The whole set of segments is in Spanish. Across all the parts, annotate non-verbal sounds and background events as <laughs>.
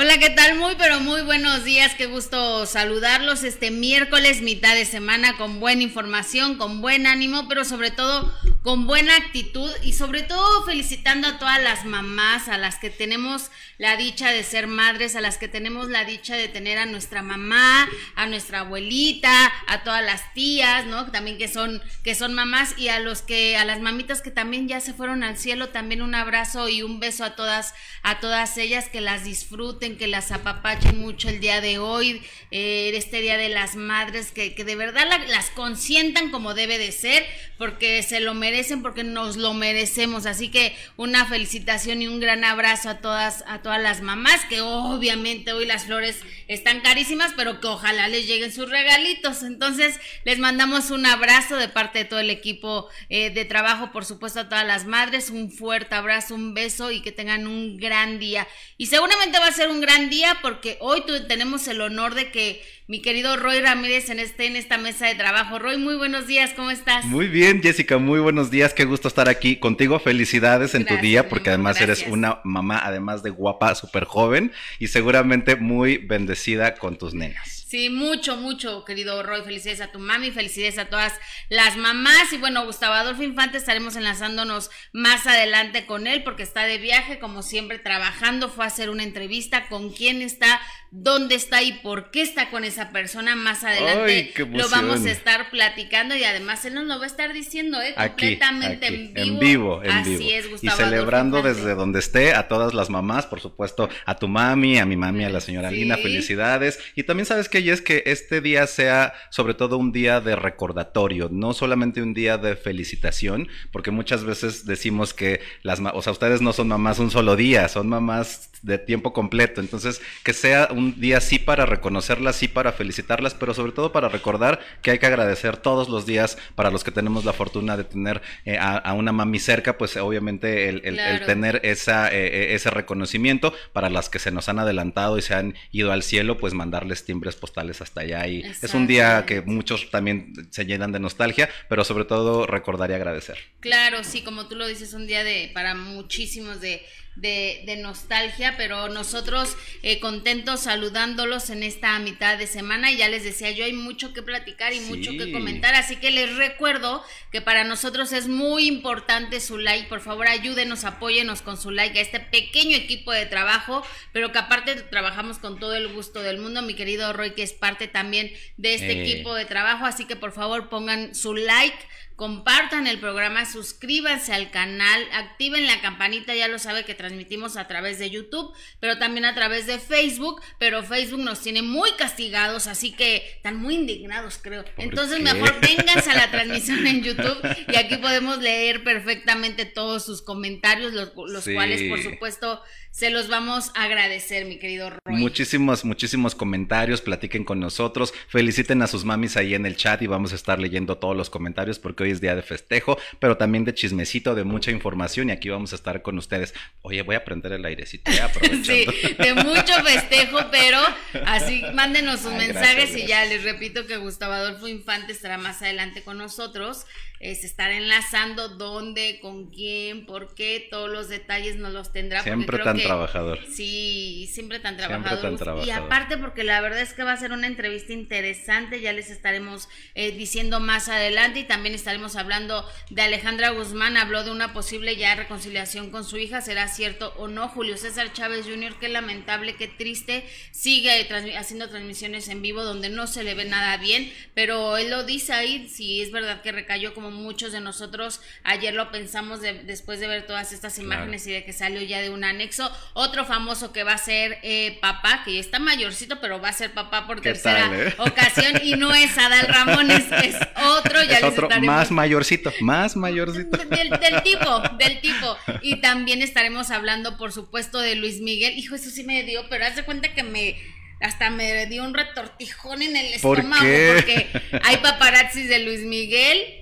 Hola, ¿qué tal? Muy, pero muy buenos días. Qué gusto saludarlos este miércoles, mitad de semana, con buena información, con buen ánimo, pero sobre todo con buena actitud y sobre todo felicitando a todas las mamás, a las que tenemos la dicha de ser madres, a las que tenemos la dicha de tener a nuestra mamá, a nuestra abuelita, a todas las tías, ¿no? También que son que son mamás y a los que a las mamitas que también ya se fueron al cielo, también un abrazo y un beso a todas a todas ellas que las disfruten, que las apapachen mucho el día de hoy, eh, este día de las madres, que, que de verdad las consientan como debe de ser, porque se lo merecen, porque nos lo merecemos. Así que una felicitación y un gran abrazo a todas a todas las mamás, que obviamente hoy las flores están carísimas, pero que ojalá les lleguen sus regalitos. Entonces, les mandamos un abrazo de parte de todo el equipo eh, de trabajo, por supuesto, a todas las madres, un fuerte abrazo, un beso y que tengan un gran día. Y seguramente va a ser un gran día porque hoy tenemos el honor de que mi querido Roy Ramírez en, este, en esta mesa de trabajo. Roy, muy buenos días, ¿cómo estás? Muy bien, Jessica, muy buenos días, qué gusto estar aquí contigo. Felicidades en tu día, porque además eres una mamá, además de guapa, súper joven y seguramente muy bendecida con tus nenas. Sí, mucho, mucho, querido Roy. Felicidades a tu mami, felicidades a todas las mamás. Y bueno, Gustavo Adolfo Infante estaremos enlazándonos más adelante con él porque está de viaje, como siempre, trabajando. Fue a hacer una entrevista con quién está, dónde está y por qué está con esa persona. Más adelante lo vamos a estar platicando y además él nos lo va a estar diciendo, ¿eh? completamente en vivo. En vivo, en Así es, Gustavo. Y celebrando desde donde esté a todas las mamás, por supuesto, a tu mami, a mi mami, a la señora Lina, felicidades. Y también sabes que es que este día sea sobre todo un día de recordatorio, no solamente un día de felicitación, porque muchas veces decimos que las, o sea, ustedes no son mamás un solo día, son mamás de tiempo completo, entonces que sea un día sí para reconocerlas, sí para felicitarlas, pero sobre todo para recordar que hay que agradecer todos los días para los que tenemos la fortuna de tener eh, a, una mami cerca, pues obviamente el, tener esa, eh, eh, ese reconocimiento, para las que se nos han adelantado y se han ido al cielo, pues mandarles timbres postales hasta allá. Y es un día que muchos también se llenan de nostalgia, pero sobre todo recordar y agradecer. Claro, sí, como tú lo dices, un día de para muchísimos de de, nostalgia, pero nosotros eh, contentos saludándolos en esta mitad de semana. Y ya les decía yo hay mucho que platicar y mucho que comentar, así que les recuerdo que para nosotros es muy importante su like, por favor ayúdenos, apóyenos con su like a este pequeño equipo de trabajo, pero que aparte trabajamos con todo el gusto del mundo, mi querido Roy que es parte también de este eh. equipo de trabajo, así que por favor pongan su like compartan el programa, suscríbanse al canal, activen la campanita, ya lo sabe que transmitimos a través de YouTube, pero también a través de Facebook, pero Facebook nos tiene muy castigados, así que están muy indignados, creo. Entonces mejor <laughs> vénganse a la transmisión en YouTube y aquí podemos leer perfectamente todos sus comentarios, los, cuales por supuesto se los vamos a agradecer, mi querido Roy. Muchísimos, muchísimos comentarios, platiquen con nosotros, feliciten a sus mamis ahí en el chat y vamos a estar leyendo todos los comentarios porque hoy es día de festejo, pero también de chismecito, de mucha información y aquí vamos a estar con ustedes. Oye, voy a prender el airecito ya sí, de mucho festejo, pero así <laughs> mándenos sus mensajes y ya les repito que Gustavo Adolfo Infante estará más adelante con nosotros es estar enlazando dónde, con quién, por qué, todos los detalles nos los tendrá. Siempre tan trabajador. Sí, siempre tan trabajador. Y aparte porque la verdad es que va a ser una entrevista interesante, ya les estaremos eh, diciendo más adelante y también estaremos hablando de Alejandra Guzmán, habló de una posible ya reconciliación con su hija, ¿será cierto o no? Julio César Chávez Jr., qué lamentable, qué triste, sigue haciendo transmisiones en vivo donde no se le ve nada bien, pero él lo dice ahí, si es verdad que recayó como muchos de nosotros ayer lo pensamos después de ver todas estas imágenes y de que salió ya de un anexo. Otro famoso que va a ser eh, papá, que ya está mayorcito, pero va a ser papá por tercera eh? ocasión y no es Adal Ramones, es otro, ya es otro más mayorcito, más mayorcito. <laughs> Del, del, tipo, del tipo. Y también estaremos hablando, por supuesto, de Luis Miguel. Hijo, eso sí me dio, pero haz de cuenta que me hasta me dio un retortijón en el estómago porque hay paparazzis de Luis Miguel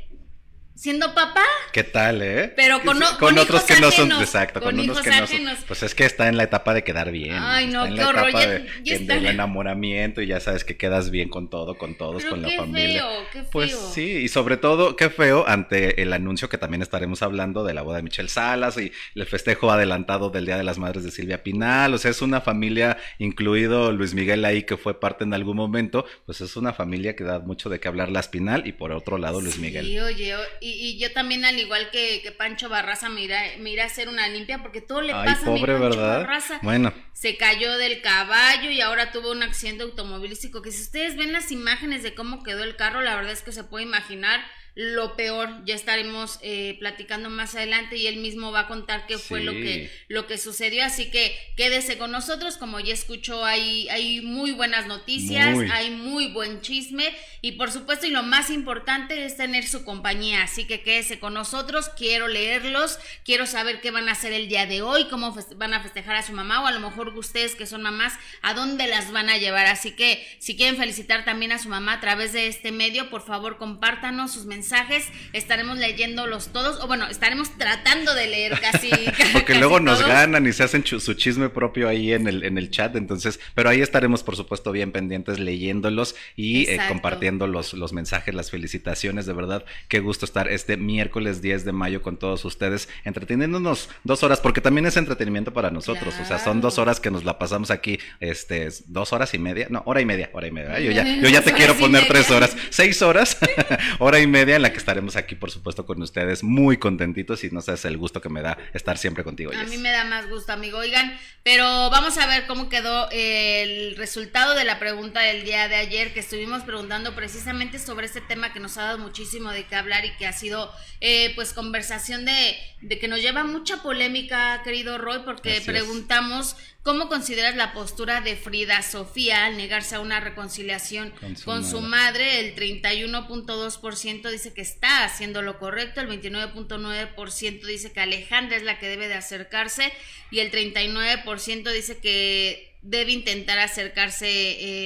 siendo papá. ¿Qué tal, eh? Pero con, con, otros que no son, exacto, con, unos que no son. Pues es que está en la etapa de quedar bien. Ay, no, está en la etapa de, del enamoramiento y ya sabes que quedas bien con todo, con todos, con la familia. Feo, qué feo. Pues sí, y sobre todo, qué feo ante el anuncio que también estaremos hablando de la boda de Michelle Salas y el festejo adelantado del Día de las Madres de Silvia Pinal. O sea, es una familia, incluido Luis Miguel ahí, que fue parte en algún momento, pues es una familia que da mucho de qué hablar la Pinal y por otro lado Luis Miguel. Sí, oye, y, yo también, al igual que, Pancho Barraza, me irá, a hacer una limpia porque todo le pasa a mi Pancho ¿verdad? Barraza. Bueno. Se cayó del caballo y ahora tuvo un accidente automovilístico. Que si ustedes ven las imágenes de cómo quedó el carro, la verdad es que se puede imaginar lo peor. Ya estaremos eh, platicando más adelante y él mismo va a contar qué fue lo que lo que sucedió. Así que quédese con nosotros. Como ya escuchó, hay, hay muy buenas noticias, hay muy buen chisme y por supuesto y lo más importante es tener su compañía. Así que quédese con nosotros. Quiero leerlos, quiero saber qué van a hacer el día de hoy, cómo van a festejar a su mamá o a lo mejor ustedes que son mamás, a dónde las van a llevar. Así que si quieren felicitar también a su mamá a través de este medio, por favor compártanos sus mensajes mensajes, estaremos leyéndolos todos, o bueno, estaremos tratando de leer casi. <laughs> Porque luego nos ganan y se hacen su chisme propio ahí en el, en el chat, entonces, pero ahí estaremos, por supuesto, bien pendientes leyéndolos y eh, compartiendo los, los mensajes, las felicitaciones, de verdad, qué gusto estar este miércoles 10 de mayo con todos ustedes, entreteniéndonos dos horas, porque también es entretenimiento para nosotros, o sea, son dos horas que nos la pasamos aquí, este, dos horas y media, no, hora y media, hora y media, yo ya, yo ya te quiero poner tres horas, seis horas, <laughs> hora y media en la que estaremos aquí, por supuesto, con ustedes, muy contentitos y no sabes el gusto que me da estar siempre contigo. A mí me da más gusto, amigo. Oigan, pero vamos a ver cómo quedó el resultado de la pregunta del día de ayer, que estuvimos preguntando precisamente sobre este tema que nos ha dado muchísimo de qué hablar y que ha sido, eh, pues, conversación de, de, que nos lleva mucha polémica, querido Roy, porque preguntamos ¿Cómo consideras la postura de Frida Sofía al negarse a una reconciliación con su, madre? El 31.2% dice que está haciendo lo correcto, el 29.9% dice que Alejandra es la que debe de acercarse y el 39% dice que debe intentar acercarse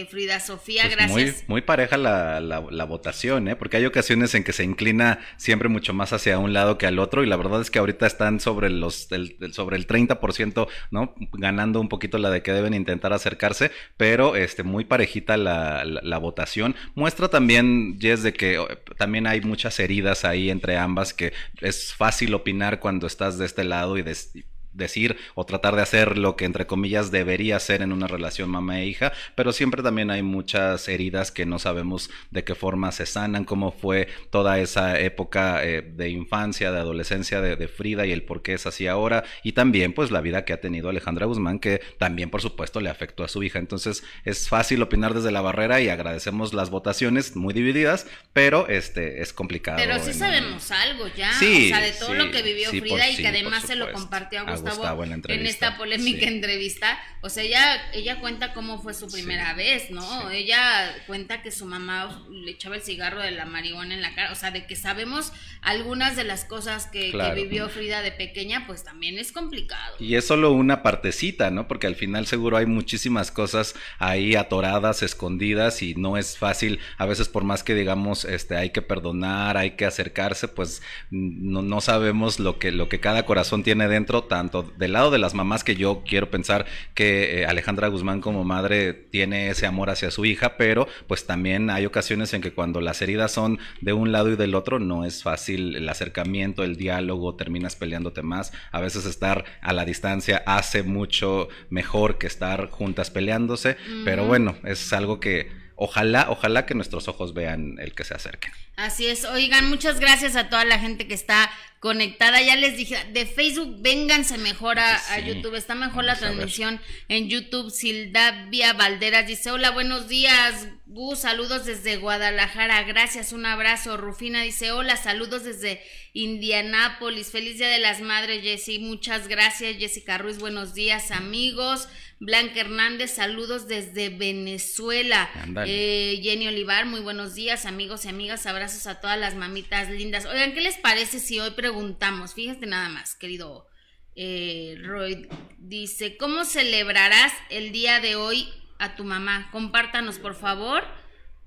eh, Frida Sofía. Pues gracias. Muy, muy pareja la, la, votación, ¿eh? porque hay ocasiones en que se inclina siempre mucho más hacia un lado que al otro y la verdad es que ahorita están sobre los el, sobre el 30%, ¿no? Ganando un poquito la de que deben intentar acercarse, pero este muy parejita la, la, votación. Muestra también, Jess, de que eh, también hay muchas heridas ahí entre ambas, que es fácil opinar cuando estás de este lado y de, decir o tratar de hacer lo que entre comillas debería ser en una relación mamá e hija, pero siempre también hay muchas heridas que no sabemos de qué forma se sanan, cómo fue toda esa época eh, de infancia, de adolescencia de, Frida y el por qué es así ahora, y también pues la vida que ha tenido Alejandra Guzmán, que también por supuesto le afectó a su hija. Entonces es fácil opinar desde la barrera y agradecemos las votaciones muy divididas, pero este es complicado. Pero sí sabemos algo ya, o sea, de todo lo que vivió Frida y que además se lo compartió a en, esta polémica entrevista, o sea, ella, ella cuenta cómo fue su primera vez, ¿no? Ella cuenta que su mamá le echaba el cigarro de la marihuana en la cara, o sea, de que sabemos algunas de las cosas que, vivió Frida de pequeña, pues también es complicado. Y es solo una partecita, ¿no? Porque al final seguro hay muchísimas cosas ahí atoradas, escondidas y no es fácil, a veces por más que digamos, este, hay que perdonar, hay que acercarse, pues no, no sabemos lo que, lo que cada corazón tiene dentro, tanto del lado de las mamás que yo quiero pensar que eh, Alejandra Guzmán como madre tiene ese amor hacia su hija, pero pues también hay ocasiones en que cuando las heridas son de un lado y del otro no es fácil el acercamiento, el diálogo, terminas peleándote más. A veces estar a la distancia hace mucho mejor que estar juntas peleándose, pero bueno, es algo que ojalá, ojalá que nuestros ojos vean el que se acerquen. Así es. Oigan, muchas gracias a toda la gente que está conectada. Ya les dije, de Facebook vénganse mejor a, YouTube. Está mejor la transmisión en YouTube. Sildavia Valderas dice, hola, buenos días. Gus, saludos desde Guadalajara. Gracias, un abrazo. Rufina dice, hola, saludos desde Indianápolis. Feliz Día de las Madres, Jessy. Muchas gracias, Jessica Ruiz. Buenos días, amigos. Blanca Hernández, saludos desde Venezuela. Eh, Jenny Olivar, muy buenos días, amigos y amigas. Abrazos a todas las mamitas lindas. Oigan, ¿qué les parece si hoy preguntamos? Fíjate nada más, querido eh, Roy. Dice, ¿cómo celebrarás el día de hoy a tu mamá? Compártanos, por favor.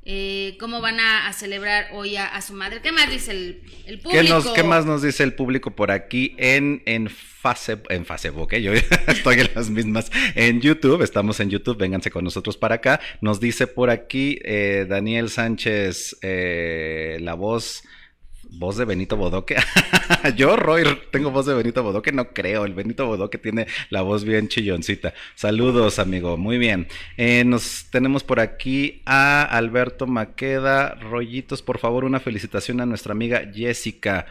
Eh, cómo van a, celebrar hoy a, su madre. ¿Qué más dice el, público? ¿Qué, más nos dice el público por aquí en, en, en Facebook? ¿eh? Yo <laughs> estoy en las mismas. En YouTube, estamos en YouTube, vénganse con nosotros para acá. Nos dice por aquí eh, Daniel Sánchez, la voz voz de Benito Bodoque. <laughs> Yo, Roy, tengo voz de Benito Bodoque, no creo. El Benito Bodoque tiene la voz bien chilloncita. Saludos, amigo. Muy bien. Eh, nos tenemos por aquí a Alberto Maqueda. Rollitos, por favor, una felicitación a nuestra amiga Jessica,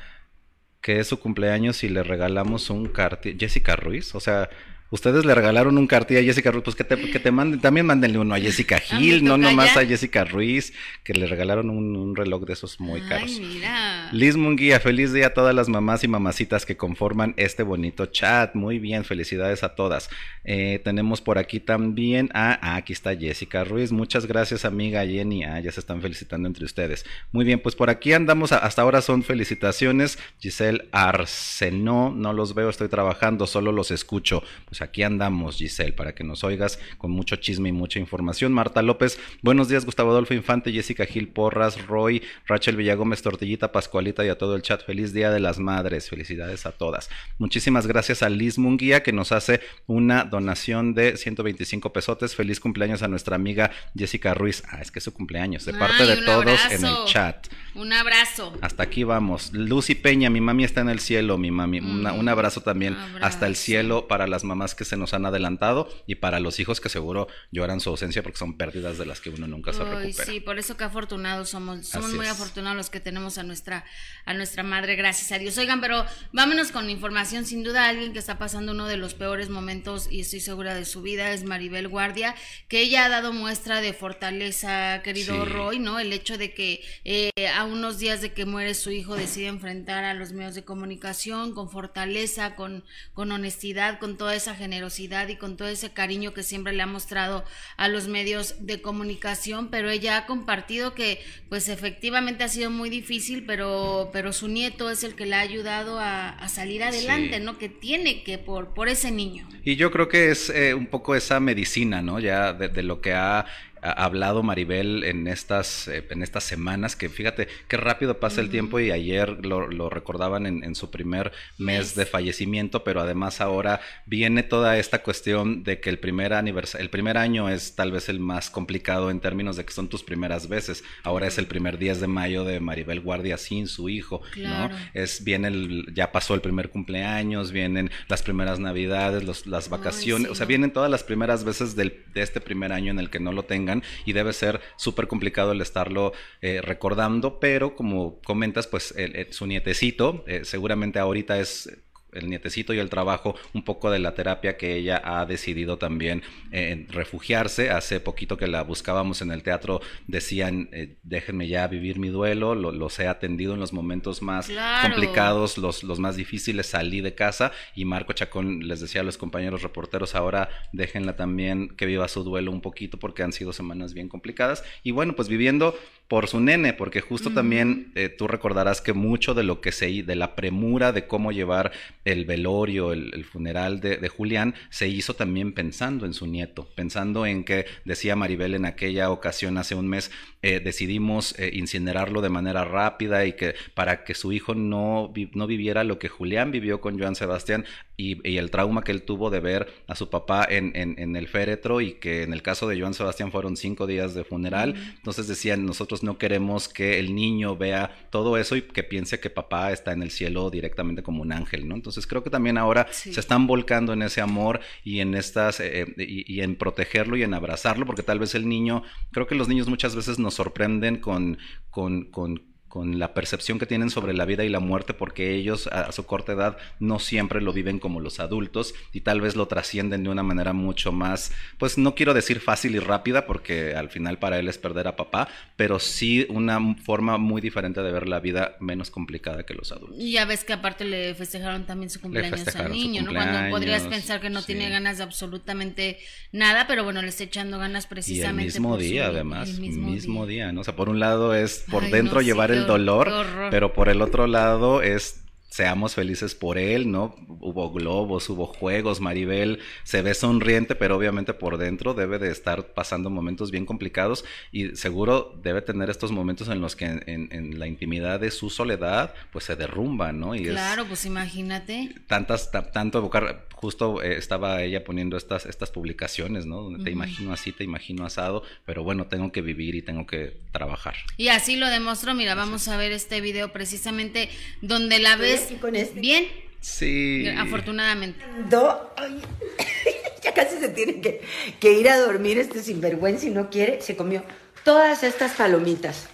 que es su cumpleaños y le regalamos un cartel. Jessica Ruiz, o sea, ustedes le regalaron un cartilla a Jessica Ruiz, pues que te, que te manden, también mándenle uno a Jessica Gil, no nomás a Jessica Ruiz, que le regalaron un, reloj de esos muy caros. Mira. Liz Munguía, feliz día a todas las mamás y mamacitas que conforman este bonito chat. Muy bien, felicidades a todas. Eh, tenemos por aquí también a, ah, aquí está Jessica Ruiz. Muchas gracias, amiga Jenny. Ah, ya se están felicitando entre ustedes. Muy bien, pues por aquí andamos, hasta ahora son felicitaciones. Giselle Arsenó, no los veo, estoy trabajando, solo los escucho. Pues aquí andamos, Giselle, para que nos oigas con mucho chisme y mucha información. Marta López, buenos días, Gustavo Adolfo Infante, Jessica Gil Porras, Roy, Rachel Villagómez, Tortillita, Pascualita y a todo el chat. Feliz Día de las Madres, felicidades a todas. Muchísimas gracias a Liz Munguía que nos hace una donación de 125 pesotes. Feliz cumpleaños a nuestra amiga Jessica Ruiz. Ah, es que es su cumpleaños, de parte de todos en el chat. Un abrazo. Hasta aquí vamos. Lucy Peña, mi mami está en el cielo, mi mami. un abrazo también hasta el cielo para las mamás que se nos han adelantado y para los hijos que seguro lloran su ausencia porque son pérdidas de las que uno nunca se recupera. Sí, por eso que afortunados somos, somos muy afortunados los que tenemos a nuestra a nuestra madre, gracias a Dios. Oigan, pero vámonos con información, sin duda alguien que está pasando uno de los peores momentos y estoy segura de su vida es Maribel Guardia, que ella ha dado muestra de fortaleza, querido Roy, ¿no? El hecho de que eh, a unos días de que muere su hijo decide enfrentar a los medios de comunicación con fortaleza, con, con honestidad, con toda esa generosidad y con todo ese cariño que siempre le ha mostrado a los medios de comunicación, pero ella ha compartido que pues efectivamente ha sido muy difícil, pero, pero su nieto es el que le ha ayudado a, salir adelante, ¿no? Que tiene que por, por ese niño. Y yo creo que es eh, un poco esa medicina, ¿no? Ya de, lo que ha hablado Maribel en estas, eh, en estas semanas, que fíjate qué rápido pasa el tiempo y ayer lo, recordaban en, su primer mes de fallecimiento, pero además ahora viene toda esta cuestión de que el primer, el primer año es tal vez el más complicado en términos de que son tus primeras veces. Ahora es el primer 10 de mayo de Maribel Guardia sin su hijo, ¿no? Es, viene el, ya pasó el primer cumpleaños, vienen las primeras navidades, los, las vacaciones, o sea, vienen todas las primeras veces del, de este primer año en el que no lo tengan y debe ser súper complicado el estarlo eh, recordando, pero como comentas, pues su nietecito eh, seguramente ahorita es el nietecito y el trabajo, un poco de la terapia que ella ha decidido también eh, refugiarse. Hace poquito que la buscábamos en el teatro, decían, eh, déjenme ya vivir mi duelo, los he atendido en los momentos más complicados, los, los más difíciles, salí de casa y Marco Chacón les decía a los compañeros reporteros, ahora déjenla también que viva su duelo un poquito porque han sido semanas bien complicadas. Y bueno, pues viviendo por su nene, porque justo también eh, tú recordarás que mucho de lo que se, de la premura de cómo llevar el velorio, el, funeral de, Julián, se hizo también pensando en su nieto, pensando en que, decía Maribel en aquella ocasión hace un mes, eh, decidimos eh, incinerarlo de manera rápida y que para que su hijo no, no viviera lo que Julián vivió con Joan Sebastián y, el trauma que él tuvo de ver a su papá en, en, el féretro y que en el caso de Joan Sebastián fueron cinco días de funeral. Entonces decían, nosotros no queremos que el niño vea todo eso y que piense que papá está en el cielo directamente como un ángel, ¿no? Entonces creo que también ahora se están volcando en ese amor y en estas, eh, y, y, en protegerlo y en abrazarlo, porque tal vez el niño, creo que los niños muchas veces nos sorprenden con, con, con con la percepción que tienen sobre la vida y la muerte, porque ellos a su corta edad no siempre lo viven como los adultos y tal vez lo trascienden de una manera mucho más, pues no quiero decir fácil y rápida, porque al final para él es perder a papá, pero sí una forma muy diferente de ver la vida menos complicada que los adultos. Y ya ves que aparte le festejaron también su cumpleaños al niño, ¿no? Cuando podrías pensar que no tiene ganas de absolutamente nada, pero bueno, le está echando ganas precisamente. Y el mismo día, además, el mismo, día. ¿no? O sea, por un lado es por dentro llevar el dolor, pero por el otro lado es seamos felices por él, ¿no? Hubo globos, hubo juegos, Maribel se ve sonriente, pero obviamente por dentro debe de estar pasando momentos bien complicados y seguro debe tener estos momentos en los que en, la intimidad de su soledad pues se derrumba, ¿no? Y claro, pues imagínate. Tantas, tanto evocar, justo eh, estaba ella poniendo estas, estas publicaciones, ¿no? Donde te imagino así, te imagino asado, pero bueno, tengo que vivir y tengo que trabajar. Y así lo demostró, mira, vamos a ver este video precisamente donde la ves este. ¿Bien? Sí. Afortunadamente. <laughs> ya casi se tiene que, ir a dormir este sinvergüenza y no quiere. Se comió todas estas palomitas.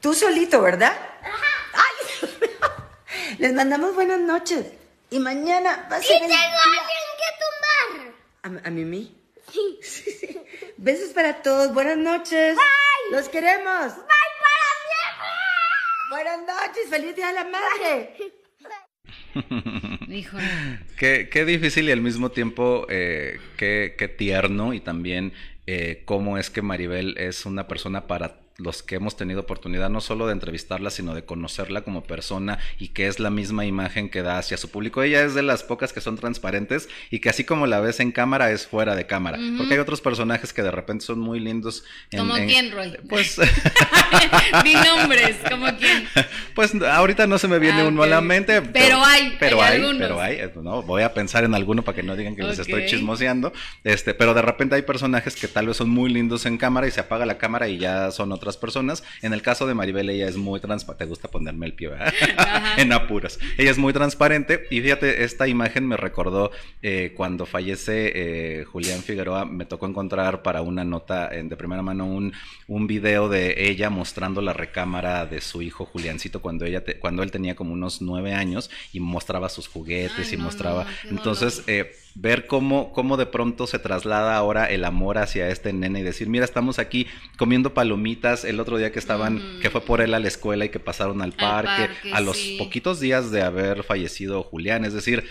Tú solito, ¿verdad? Ay, <laughs> Les mandamos buenas noches. Y mañana va a ser. Y tengo alguien que tumbar. ¿A, Mimi? <laughs> Sí. Besos para todos. Buenas noches. Bye. Los queremos. Buenas noches, feliz día de la madre. <laughs> qué, qué, difícil y al mismo tiempo eh, qué, qué, tierno y también eh, cómo es que Maribel es una persona para los que hemos tenido oportunidad no solo de entrevistarla, sino de conocerla como persona y que es la misma imagen que da hacia su público. Ella es de las pocas que son transparentes y que así como la ves en cámara es fuera de cámara. Porque hay otros personajes que de repente son muy lindos. ¿Como quién, Roy? Pues... <laughs> <laughs> Di nombres, ¿como quién? Pues ahorita no se me viene ah, uno a la mente. Pero, hay, pero hay, pero hay. Eh, no, voy a pensar en alguno para que no digan que les estoy chismoseando. Este, pero de repente hay personajes que tal vez son muy lindos en cámara y se apaga la cámara y ya son otros otras personas. En el caso de Maribel, ella es muy transparente. Te gusta ponerme el pie, <laughs> en apuros. Ella es muy transparente. Y fíjate, esta imagen me recordó eh, cuando fallece eh, Julián Figueroa. Me tocó encontrar para una nota de primera mano un, un video de ella mostrando la recámara de su hijo Juliancito cuando, ella cuando él tenía como unos nueve años y mostraba sus juguetes y mostraba. Entonces, eh, ver cómo, cómo de pronto se traslada ahora el amor hacia este nene y decir, mira, estamos aquí comiendo palomitas el otro día que estaban, que fue por él a la escuela y que pasaron al parque, a los poquitos días de haber fallecido Julián, es decir,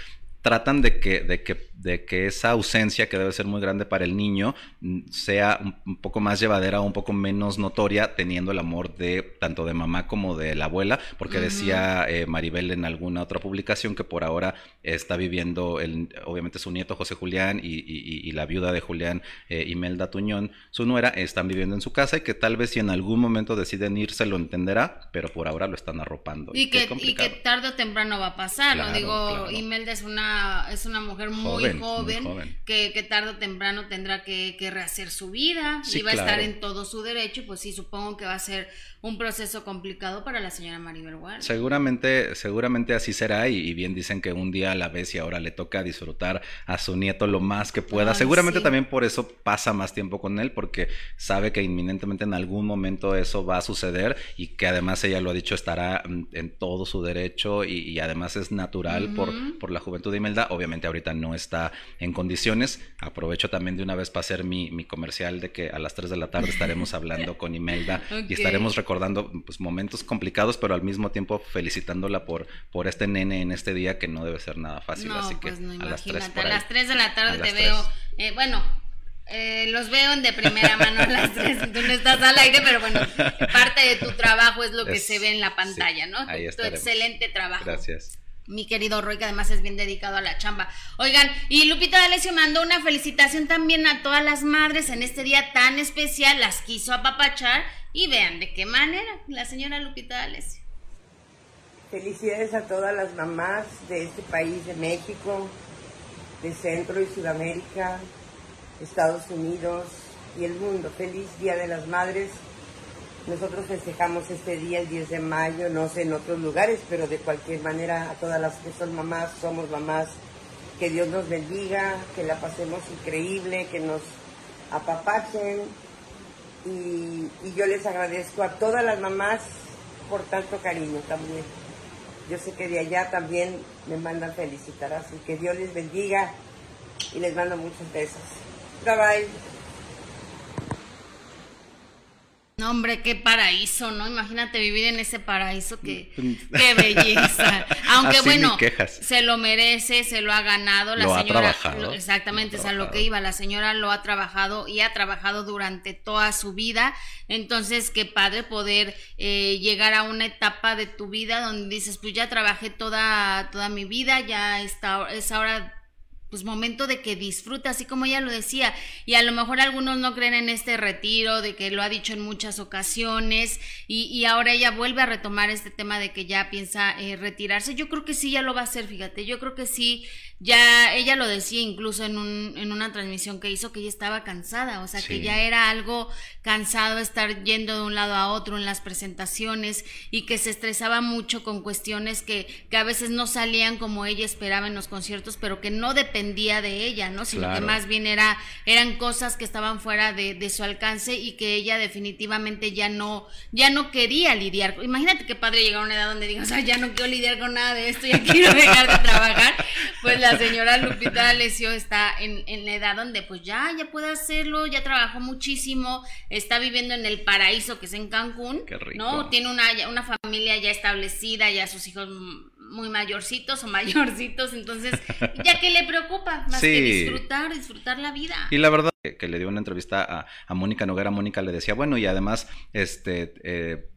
tratan de que, de que, de que esa ausencia, que debe ser muy grande para el niño, mm, sea un, poco más llevadera o un poco menos notoria, teniendo el amor de tanto de mamá como de la abuela, porque decía eh, Maribel en alguna otra publicación que por ahora está viviendo, el, obviamente su nieto José Julián y, la viuda de Julián, eh, Imelda Tuñón, su nuera, están viviendo en su casa y que tal vez si en algún momento deciden irse lo entenderá, pero por ahora lo están arropando. Y, que, y que tarde o temprano va a pasar, ¿no? Digo, Imelda es una es una mujer muy joven, Que, que, tarde o temprano tendrá que, rehacer su vida y va a estar en todo su derecho, pues sí, supongo que va a ser un proceso complicado para la señora Maribel Guardia. Seguramente, seguramente así será y, bien dicen que un día a la vez y ahora le toca disfrutar a su nieto lo más que pueda. seguramente también por eso pasa más tiempo con él porque sabe que inminentemente en algún momento eso va a suceder y que además ella lo ha dicho estará en todo su derecho y, además es natural por, por la juventud. de Imelda. Obviamente ahorita no está en condiciones. Aprovecho también de una vez para hacer mi, mi comercial de que a las 3 de la tarde estaremos <laughs> hablando con Imelda y estaremos recordando pues, momentos complicados, pero al mismo tiempo felicitándola por, por este nene en este día que no debe ser nada fácil. así que pues, a las 3 a las 3 de la tarde te veo. Eh, bueno, eh, los veo de primera mano a las 3. Tú no estás al aire, pero bueno, <laughs> parte de tu trabajo es lo que se ve en la pantalla, ¿no? tu, excelente trabajo. Gracias mi querido Roy, que además es bien dedicado a la chamba. Oigan, y Lupita D'Alessio mandó una felicitación también a todas las madres en este día tan especial, las quiso apapachar y vean de qué manera la señora Lupita D'Alessio. Felicidades a todas las mamás de este país, de México, de Centro y Sudamérica, Estados Unidos y el mundo. Feliz Día de las Madres. Nosotros festejamos este día el 10 de mayo, no sé en otros lugares, pero de cualquier manera a todas las que son mamás, somos mamás, que Dios nos bendiga, que la pasemos increíble, que nos apapachen, y, yo les agradezco a todas las mamás por tanto cariño también. Yo sé que de allá también me mandan felicitar, así que Dios les bendiga y les mando muchos besos. Bye bye. No, hombre, qué paraíso, ¿no? Imagínate vivir en ese paraíso, qué, qué belleza. <laughs> Aunque bueno, se lo merece, se lo ha ganado. La lo señora, ha trabajado. exactamente, es a lo que iba. La señora lo ha trabajado y ha trabajado durante toda su vida. Entonces, qué padre poder eh, llegar a una etapa de tu vida donde dices, pues ya trabajé toda, toda mi vida, ya está, es ahora pues momento de que disfruta, así como ella lo decía, y a lo mejor algunos no creen en este retiro, de que lo ha dicho en muchas ocasiones, y, y ahora ella vuelve a retomar este tema de que ya piensa eh, retirarse. Yo creo que sí, ya lo va a hacer, fíjate, yo creo que sí, ya ella lo decía incluso en, un, en una transmisión que hizo que ella estaba cansada, o sea, que ya era algo cansado estar yendo de un lado a otro en las presentaciones y que se estresaba mucho con cuestiones que, que a veces no salían como ella esperaba en los conciertos, pero que no dependía de ella, ¿no? Sino que más bien era, eran cosas que estaban fuera de, de, su alcance y que ella definitivamente ya no, ya no quería lidiar. Imagínate qué padre llegar a una edad donde digas, o sea, ya no quiero lidiar con nada de esto, ya <laughs> quiero dejar de trabajar. Pues la señora Lupita Alessio está en, en la edad donde pues ya, ya puede hacerlo, ya trabajó muchísimo, está viviendo en el paraíso que es en Cancún, ¿no? Tiene una, una familia ya establecida, ya sus hijos muy mayorcitos o mayorcitos, entonces, <laughs> ya que le preocupa, más que disfrutar, disfrutar la vida. Y la verdad que, le dio una entrevista a, a Mónica Noguera, Mónica le decía, bueno, y además, este, eh,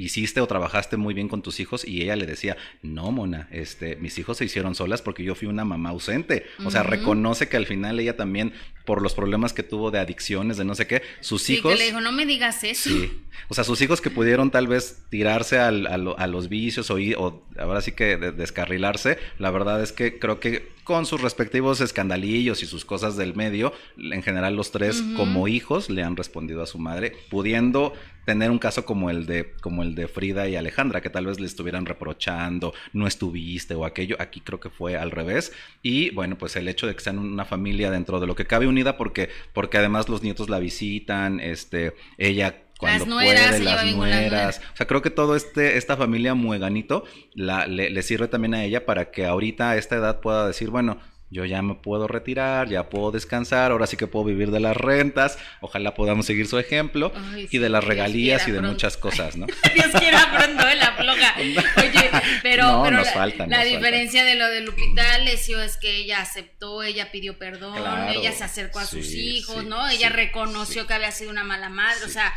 hiciste o trabajaste muy bien con tus hijos y ella le decía, no, Mona, este, mis hijos se hicieron solas porque yo fui una mamá ausente. O sea, reconoce que al final ella también, por los problemas que tuvo de adicciones, de no sé qué, sus sí, hijos... Que le dijo, no me digas eso. Sí. O sea, sus hijos que pudieron tal vez tirarse al, a, los vicios o, o ahora sí que descarrilarse, la verdad es que creo que con sus respectivos escandalillos y sus cosas del medio, en general los tres como hijos le han respondido a su madre, pudiendo tener un caso como el de como el de Frida y Alejandra, que tal vez le estuvieran reprochando, no estuviste o aquello, aquí creo que fue al revés. Y bueno, pues el hecho de que sean una familia dentro de lo que cabe unida, porque, porque además los nietos la visitan, este, ella cuando las puede, las nueras. O sea, creo que todo este, esta familia mueganito la, le, le, sirve también a ella para que ahorita a esta edad pueda decir, bueno, yo ya me puedo retirar, ya puedo descansar, ahora sí que puedo vivir de las rentas, ojalá podamos seguir su ejemplo, y de las regalías y de muchas cosas, ¿no? <laughs> Dios quiera pronto, ¿eh? la floja. <laughs> Oye, pero, pero la, diferencia de lo de Lupita Alessio es que ella aceptó, ella pidió perdón, ella se acercó a sus hijos, ¿no? Ella reconoció que había sido una mala madre, o sea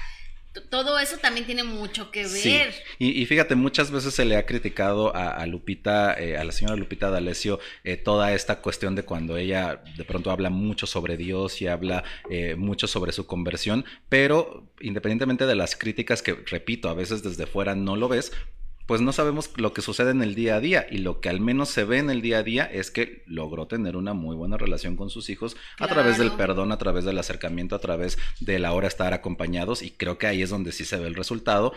todo eso también tiene mucho que ver. Y, fíjate, muchas veces se le ha criticado a, Lupita, eh, a la señora Lupita D'Alessio, eh, toda esta cuestión de cuando ella de pronto habla mucho sobre Dios y habla eh, mucho sobre su conversión, pero independientemente de las críticas que, repito, a veces desde fuera no lo ves, pues no sabemos lo que sucede en el día a día y lo que al menos se ve en el día a día es que logró tener una muy buena relación con sus hijos a través del perdón, a través del acercamiento, a través de la hora estar acompañados y creo que ahí es donde sí se ve el resultado,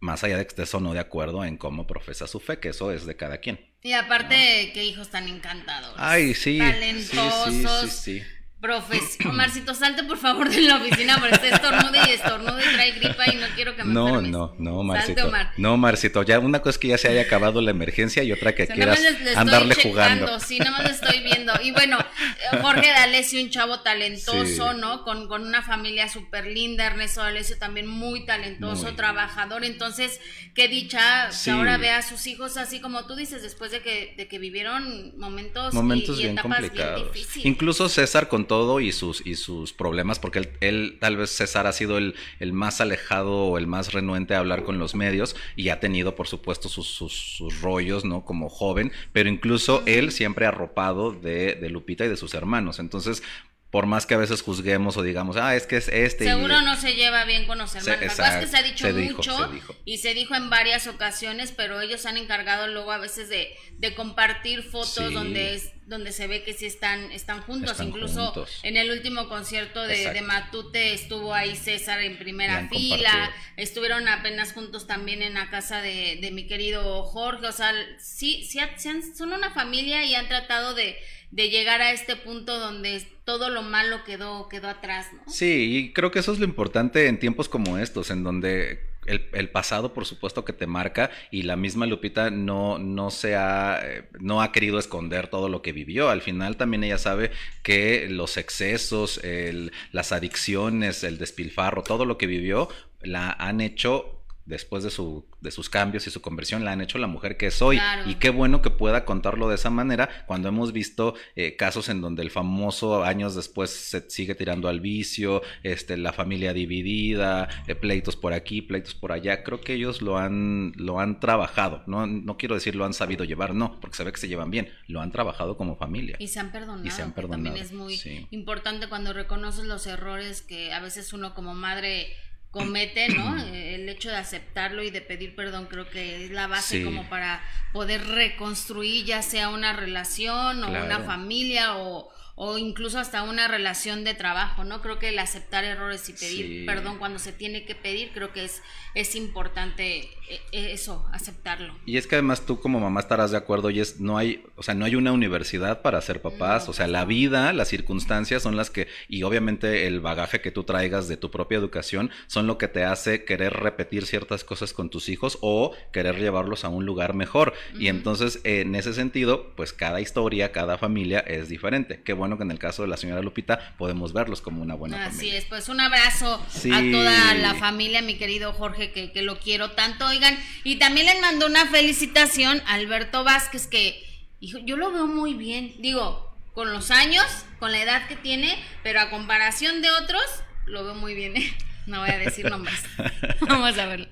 más allá de que estés o no de acuerdo en cómo profesa su fe, que eso es de cada quien. Y aparte, qué hijos tan encantadores. Ay, sí. Talentosos. sí, sí, sí Profesión. <clears throat> Marcito, salte por favor de la oficina porque este estornude y estornude y trae gripa y no quiero que me No, enfermes. no, no, Marcito. No, Marcito, ya una cosa es que ya se haya acabado la emergencia y otra que quieras andarle jugando. Sí, nada más lo estoy viendo. Y bueno, Jorge D'Alessio, un chavo talentoso, ¿no? Con, con una familia súper linda. Ernesto D'Alessio también muy talentoso, trabajador. Entonces, qué dicha que ahora vea a sus hijos así como tú dices, después de que, de que vivieron momentos, momentos bien complicados. Incluso César con todo y sus, y sus problemas, porque él, tal vez César ha sido el, el, más alejado o el más renuente a hablar con los medios y ha tenido, por supuesto, sus, sus, rollos, ¿no? Como joven, pero incluso él siempre arropado de, de Lupita y de sus hermanos. Entonces, por más que a veces juzguemos o digamos, ah, es que es este. Seguro no se lleva bien con los hermanos. es que se ha dicho mucho y se dijo en varias ocasiones, pero ellos han encargado luego a veces de, de compartir fotos donde es, donde se ve que sí están, están juntos. Incluso en el último concierto de, Matute estuvo ahí César en primera fila. Estuvieron apenas juntos también en la casa de, de mi querido Jorge. O sea, sí, sí, son una familia y han tratado de de llegar a este punto donde todo lo malo quedó, quedó atrás, ¿no? Sí, y creo que eso es lo importante en tiempos como estos, en donde el, pasado, por supuesto, que te marca y la misma Lupita no, no se ha, eh, no ha querido esconder todo lo que vivió. Al final también ella sabe que los excesos, el, las adicciones, el despilfarro, todo lo que vivió, la han hecho después de, su, de sus cambios y su conversión, la han hecho la mujer que es hoy. Y qué bueno que pueda contarlo de esa manera cuando hemos visto eh, casos en donde el famoso años después se sigue tirando al vicio, este, la familia dividida, eh, pleitos por aquí, pleitos por allá. Creo que ellos lo han, lo han trabajado. No, no quiero decir lo han sabido llevar, no, porque se ve que se llevan bien. Lo han trabajado como familia. Y se han perdonado. Y se han perdonado. También es muy importante cuando reconoces los errores que a veces uno como madre comete, ¿no? El hecho de aceptarlo y de pedir perdón creo que es la base como para poder reconstruir ya sea una relación o una familia o, o incluso hasta una relación de trabajo, ¿no? Creo que el aceptar errores y pedir perdón cuando se tiene que pedir, creo que es, es importante eh, eh, eso, aceptarlo. Y es que además tú como mamá estarás de acuerdo y es, no hay, o sea, no hay una universidad para ser papás, o sea, la vida, las circunstancias son las que, y obviamente el bagaje que tú traigas de tu propia educación son lo que te hace querer repetir ciertas cosas con tus hijos o querer llevarlos a un lugar mejor. Y entonces, en ese sentido, pues cada historia, cada familia es diferente. Qué bueno que en el caso de la señora Lupita podemos verlos como una buena familia. Así es, pues un abrazo a toda la familia, mi querido Jorge, que, que lo quiero tanto. Oigan, y también le mando una felicitación a Alberto Vázquez, que yo lo veo muy bien. Digo, con los años, con la edad que tiene, pero a comparación de otros, lo veo muy bien. ¿eh? No voy a decir nombres. <laughs> Vamos a verlo.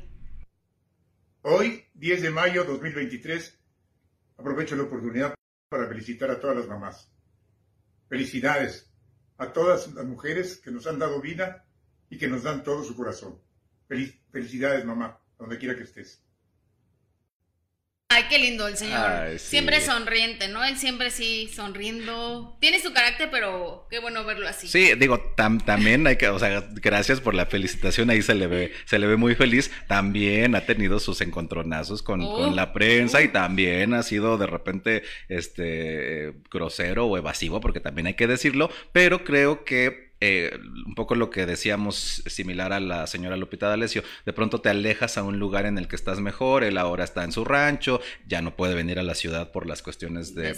Hoy, 10 de mayo 2023, aprovecho la oportunidad para felicitar a todas las mamás. Felicidades a todas las mujeres que nos han dado vida y que nos dan todo su corazón. felicidades, mamá, donde quiera que estés. Ay, qué lindo el señor. Siempre sonriente, ¿no? Él siempre sí sonriendo. Tiene su carácter, pero qué bueno verlo así. Sí, digo, también hay que, o sea, gracias por la felicitación, ahí se le ve, se le ve muy feliz. También ha tenido sus encontronazos con, con la prensa y también ha sido de repente este grosero o evasivo, porque también hay que decirlo, pero creo que eh, un poco lo que decíamos similar a la señora Lupita D'Alessio, de pronto te alejas a un lugar en el que estás mejor, él ahora está en su rancho, ya no puede venir a la ciudad por las cuestiones de,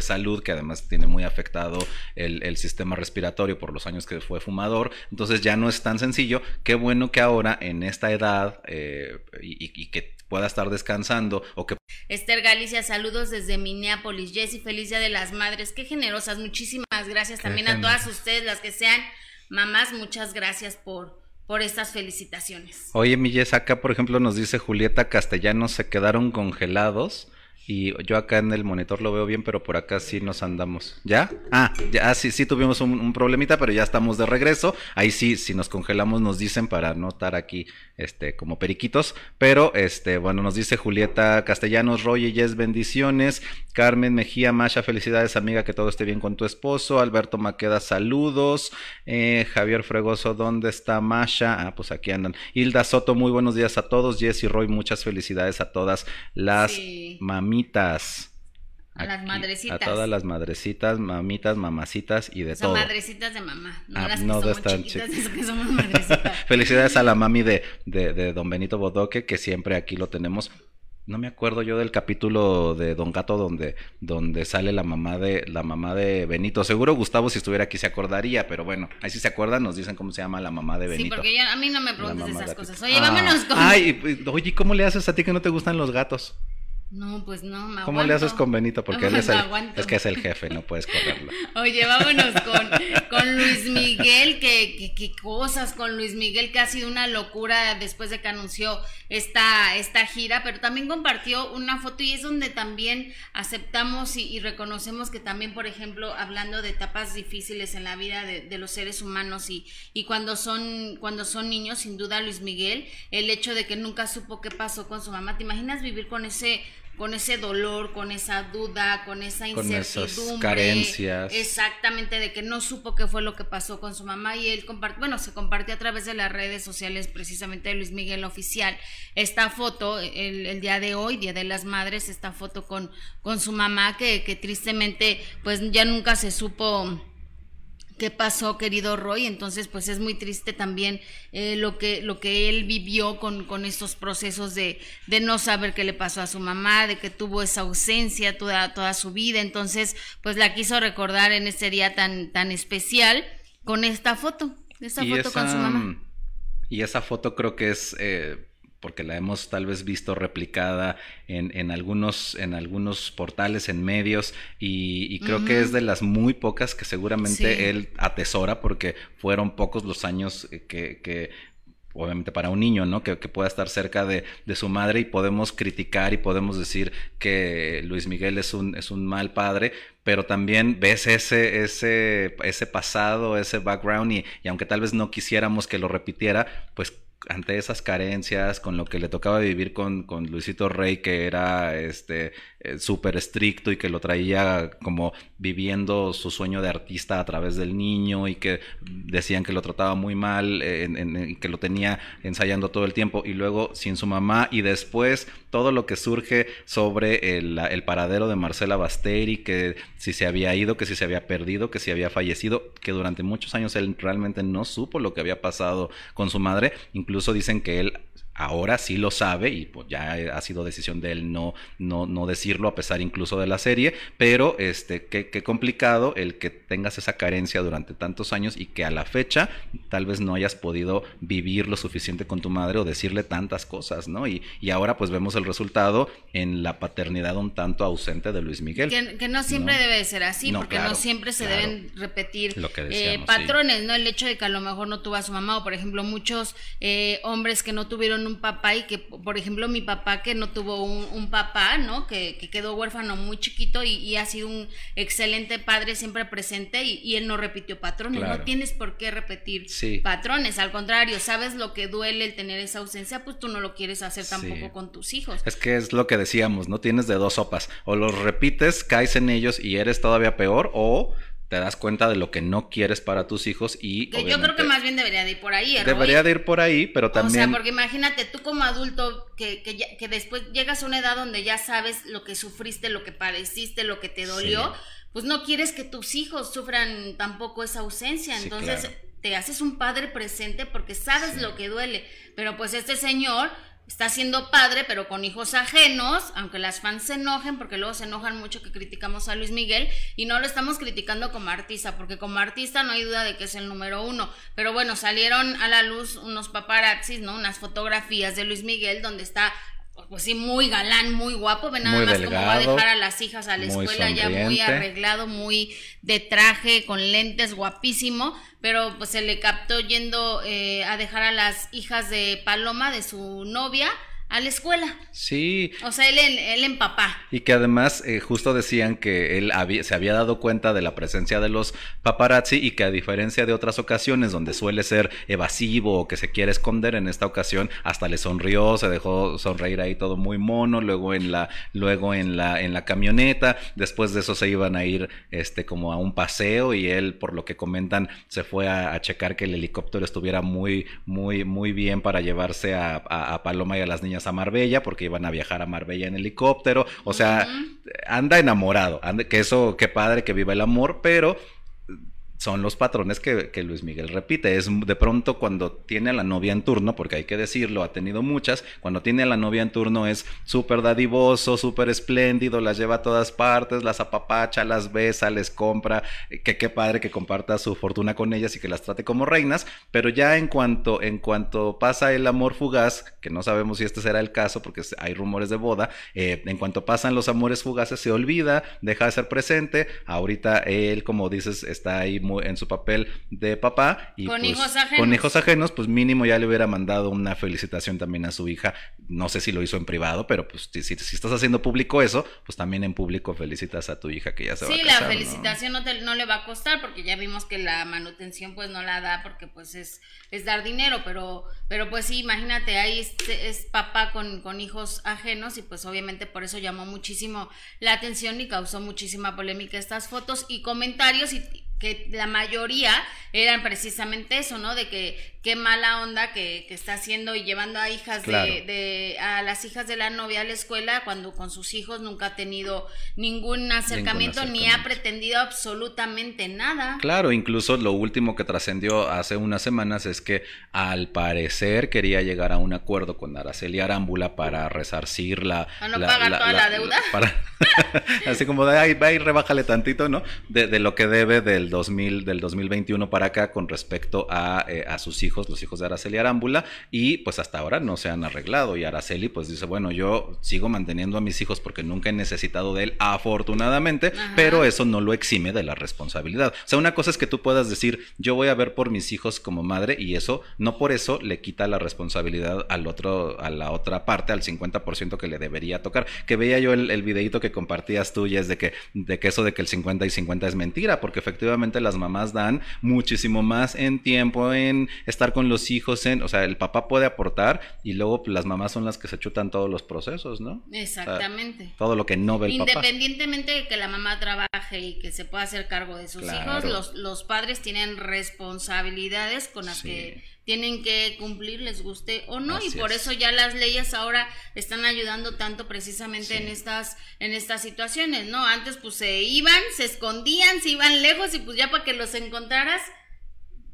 salud. que además tiene muy afectado el, sistema respiratorio por los años que fue fumador, entonces ya no es tan sencillo, qué bueno que ahora en esta edad eh, y, y que pueda estar descansando o que... Esther Galicia, saludos desde Minneapolis. Jessy, feliz Día de las Madres. Qué generosas. Muchísimas gracias también a todas ustedes, las que sean mamás. Muchas gracias por, por estas felicitaciones. Oye, mi Jess, acá por ejemplo nos dice Julieta Castellanos, se quedaron congelados y yo acá en el monitor lo veo bien, pero por acá sí nos andamos. ¿Ya? Ah, ya ah, sí, sí tuvimos un, problemita, pero ya estamos de regreso. Ahí sí, si nos congelamos nos dicen para no estar aquí este, como periquitos. Pero, este, bueno, nos dice Julieta Castellanos, Roy y Yes, bendiciones. Carmen Mejía Masha, felicidades amiga, que todo esté bien con tu esposo. Alberto Maqueda, saludos. Eh, Javier Fregoso, ¿dónde está Masha? Ah, pues aquí andan. Hilda Soto, muy buenos días a todos. Jess y Roy, muchas felicidades a todas las mamitas. A las madrecitas. A todas las madrecitas, mamitas, mamacitas y de todo. Son madrecitas de mamá. No ah, las que no somos chiquitas, que somos madrecitas. <laughs> Felicidades a la mami de, de, de Don Benito Bodoque, que siempre aquí lo tenemos no me acuerdo yo del capítulo de Don Gato donde, donde sale la mamá de la mamá de Benito. Seguro Gustavo si estuviera aquí se acordaría, pero bueno, ahí si se acuerdan nos dicen cómo se llama la mamá de Benito. Sí, porque a mí no me preguntes esas cosas. Oye, vámonos con Ay, oye, ¿cómo le haces a ti que no te gustan los gatos? No, pues no, me ¿Cómo le haces con Benito? Porque él <laughs> es, el, es que es el jefe, no puedes correrlo. <laughs> Oye, vámonos con, con Luis Miguel, que, que, cosas con Luis Miguel, que ha sido una locura después de que anunció esta, esta gira, pero también compartió una foto y es donde también aceptamos y, reconocemos que también, por ejemplo, hablando de etapas difíciles en la vida de, de, los seres humanos y, y cuando, son, cuando son niños, sin duda Luis Miguel, el hecho de que nunca supo qué pasó con su mamá, ¿te imaginas vivir con ese con ese dolor, con esa duda, con esa incertidumbre. Con esas carencias. Exactamente, de que no supo qué fue lo que pasó con su mamá y él compartió, bueno, se compartió a través de las redes sociales precisamente de Luis Miguel Oficial esta foto, el, día de hoy, Día de las Madres, esta foto con, con su mamá que, que tristemente pues ya nunca se supo qué pasó, querido Roy. Entonces, pues es muy triste también eh, lo, que, lo que él vivió con, con estos procesos de, de, no saber qué le pasó a su mamá, de que tuvo esa ausencia toda, toda su vida. Entonces, pues la quiso recordar en este día tan, tan especial con esta foto, esta foto con su mamá. Y esa foto creo que es... Eh porque la hemos tal vez visto replicada en, en algunos, en algunos portales, en medios, y, creo que es de las muy pocas que seguramente él atesora, porque fueron pocos los años que, que obviamente para un niño, ¿no? Que, que pueda estar cerca de, de, su madre y podemos criticar y podemos decir que Luis Miguel es un, es un mal padre, pero también ves ese, ese, ese pasado, ese background y, y aunque tal vez no quisiéramos que lo repitiera, pues ante esas carencias, con lo que le tocaba vivir con, con Luisito Rey, que era este eh, súper estricto y que lo traía como viviendo su sueño de artista a través del niño y que decían que lo trataba muy mal y que lo tenía ensayando todo el tiempo y luego sin su mamá. Y después todo lo que surge sobre el, el paradero de Marcela Basteri, que si se había ido, que si se había perdido, que si había fallecido, que durante muchos años él realmente no supo lo que había pasado con su madre, incluso dicen que él ahora sí lo sabe y pues ya ha sido decisión de él no, no, no decirlo a pesar incluso de la serie, pero este, qué, qué, complicado el que tengas esa carencia durante tantos años y que a la fecha tal vez no hayas podido vivir lo suficiente con tu madre o decirle tantas cosas, ¿no? Y, y ahora pues vemos el resultado en la paternidad un tanto ausente de Luis Miguel. Que, no siempre debe ser así, porque no siempre se deben repetir eh, patrones, ¿no? El hecho de que a lo mejor no tuvo a su mamá o por ejemplo muchos eh, hombres que no tuvieron un papá y que, por ejemplo, mi papá que no tuvo un, papá, ¿no? Que, quedó huérfano muy chiquito y, ha sido un excelente padre siempre presente y, él no repitió patrones. No tienes por qué repetir patrones, al contrario, sabes lo que duele el tener esa ausencia, pues tú no lo quieres hacer tampoco con tus hijos. Es que es lo que decíamos, ¿no? Tienes de dos sopas, o los repites, caes en ellos y eres todavía peor, o te das cuenta de lo que no quieres para tus hijos y... Yo creo que más bien debería de ir por ahí. Debería de ir por ahí, pero también... O sea, porque imagínate, tú como adulto que, que, después llegas a una edad donde ya sabes lo que sufriste, lo que padeciste, lo que te dolió, pues no quieres que tus hijos sufran tampoco esa ausencia. Entonces te haces un padre presente porque sabes lo que duele. Pero pues este señor está siendo padre, pero con hijos ajenos, aunque las fans se enojen, porque luego se enojan mucho que criticamos a Luis Miguel, y no lo estamos criticando como artista, porque como artista no hay duda de que es el número uno. Pero bueno, salieron a la luz unos paparazzis, ¿no? Unas fotografías de Luis Miguel donde está pues sí, muy galán, muy guapo. Ve nada más cómo va a dejar a las hijas a la escuela ya muy arreglado, muy de traje, con lentes, guapísimo. Pero pues se le captó yendo eh, a dejar a las hijas de Paloma, de su novia, a la escuela. Sí. O sea, él en, él en papá. Y que además eh, justo decían que él había, se había dado cuenta de la presencia de los paparazzi y que a diferencia de otras ocasiones donde suele ser evasivo o que se quiere esconder, en esta ocasión hasta le sonrió, se dejó sonreír ahí todo muy mono, luego en la, luego en la, en la camioneta, después de eso se iban a ir este como a un paseo y él, por lo que comentan, se fue a, checar que el helicóptero estuviera muy, muy, muy bien para llevarse a, a Paloma y a las niñas a Marbella porque iban a viajar a Marbella en helicóptero. O sea, anda enamorado. que eso, qué padre que viva el amor, pero son los patrones que, Luis Miguel repite. Es de pronto cuando tiene a la novia en turno, porque hay que decirlo, ha tenido muchas, cuando tiene a la novia en turno es súper dadivoso, súper espléndido, las lleva a todas partes, las apapacha, las besa, les compra, que qué padre que comparta su fortuna con ellas y que las trate como reinas, pero ya en cuanto, en cuanto pasa el amor fugaz, que no sabemos si este será el caso porque hay rumores de boda, eh, en cuanto pasan los amores fugaces se olvida, deja de ser presente, ahorita él, como dices, está ahí muy en su papel de papá y con pues, hijos ajenos. con hijos ajenos, pues mínimo ya le hubiera mandado una felicitación también a su hija. No sé si lo hizo en privado, pero pues si, si, estás haciendo público eso, pues también en público felicitas a tu hija que ya se va a casar. Sí, la felicitación ¿no? no, le va a costar porque ya vimos que la manutención pues no la da porque pues es, es dar dinero, pero, pero pues sí, imagínate, ahí es, es papá con, con hijos ajenos y pues obviamente por eso llamó muchísimo la atención y causó muchísima polémica estas fotos y comentarios y que la mayoría eran precisamente eso, ¿no? De que qué mala onda que, que está haciendo y llevando a hijas de, de, a las hijas de la novia a la escuela cuando con sus hijos nunca ha tenido ningún acercamiento, ni ha pretendido absolutamente nada. Claro, incluso lo último que trascendió hace unas semanas es que al parecer quería llegar a un acuerdo con Araceli Arámbula para resarcir la... ¿Para no pagar toda la, deuda? <laughs> Para, <laughs> así como de, ahí, va y rebájale tantito, ¿no? De, de lo que debe del 2000, del 2021 para acá con respecto a, eh, a, sus hijos, los hijos de Araceli Arámbula, y pues hasta ahora no se han arreglado. Y Araceli pues dice, bueno, yo sigo manteniendo a mis hijos porque nunca he necesitado de él, afortunadamente, pero eso no lo exime de la responsabilidad. O sea, una cosa es que tú puedas decir, yo voy a ver por mis hijos como madre, y eso, no por eso le quita la responsabilidad al otro, a la otra parte, al 50% que le debería tocar. Que veía yo el, el videito que compartías tú, y es de que, de que eso de que el 50 y 50 es mentira, porque efectivamente las mamás dan muchísimo más en tiempo, en estar con los hijos, en, o sea, el papá puede aportar y luego pues, las mamás son las que se chutan todos los procesos, ¿no? Exactamente. todo lo que no ve el Independientemente de que la mamá trabaje y que se pueda hacer cargo de sus hijos, los, los padres tienen responsabilidades con las que tienen que cumplir, les guste o no, y por eso ya las leyes ahora están ayudando tanto precisamente en estas en estas situaciones, ¿no? Antes pues se iban, se escondían, se iban lejos y pues ya para que los encontraras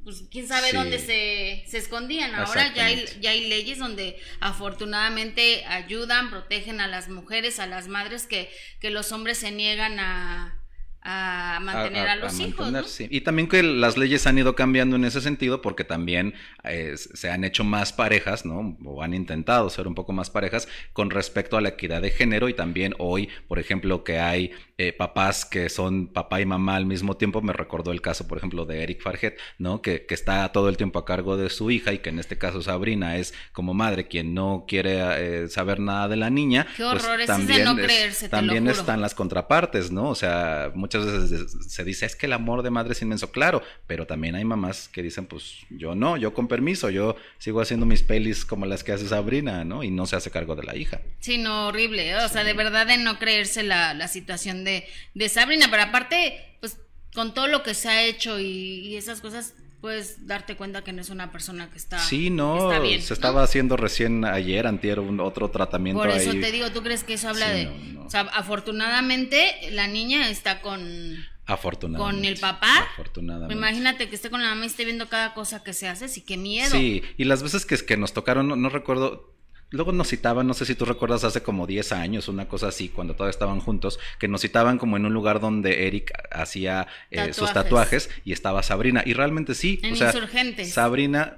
pues quién sabe dónde se, se escondían. Ahora ya hay, ya hay leyes donde afortunadamente ayudan, protegen a las mujeres, a las madres que, que los hombres se niegan a, a mantener a, los hijos. Y también que las leyes han ido cambiando en ese sentido porque también eh, se han hecho más parejas, ¿no? O han intentado ser un poco más parejas con respecto a la equidad de género y también hoy, por ejemplo, que hay eh, papás que son papá y mamá al mismo tiempo. Me recordó el caso, por ejemplo, de Eric Farget, ¿no? Que, que está todo el tiempo a cargo de su hija y que en este caso Sabrina es como madre quien no quiere eh, saber nada de la niña. Qué pues horror, también, no creerse, también están las contrapartes, ¿no? O sea, muchas veces se dice, es que el amor de madre es inmenso, claro, pero también hay mamás que dicen, pues yo no, yo con permiso, yo sigo haciendo mis pelis como las que hace Sabrina, ¿no? Y no se hace cargo de la hija. Sí, no, horrible, o sea, de verdad de no creerse la, la situación de, de Sabrina, pero aparte, pues con todo lo que se ha hecho y, esas cosas, puedes darte cuenta que no es una persona que está sí no se estaba haciendo recién ayer antier un otro tratamiento por eso te digo tú crees que eso habla de o sea afortunadamente la niña está con Afortunadamente. Con el papá. Afortunadamente. Imagínate que esté con la mamá y esté viendo cada cosa que se hace, sí, qué miedo. Sí, y las veces que, que nos tocaron, no recuerdo, Luego nos citaban, no sé si tú recuerdas, hace como 10 años, una cosa así, cuando todavía estaban juntos, que nos citaban como en un lugar donde Eric hacía eh, sus tatuajes y estaba Sabrina. Y realmente sí. En Insurgentes. Sabrina,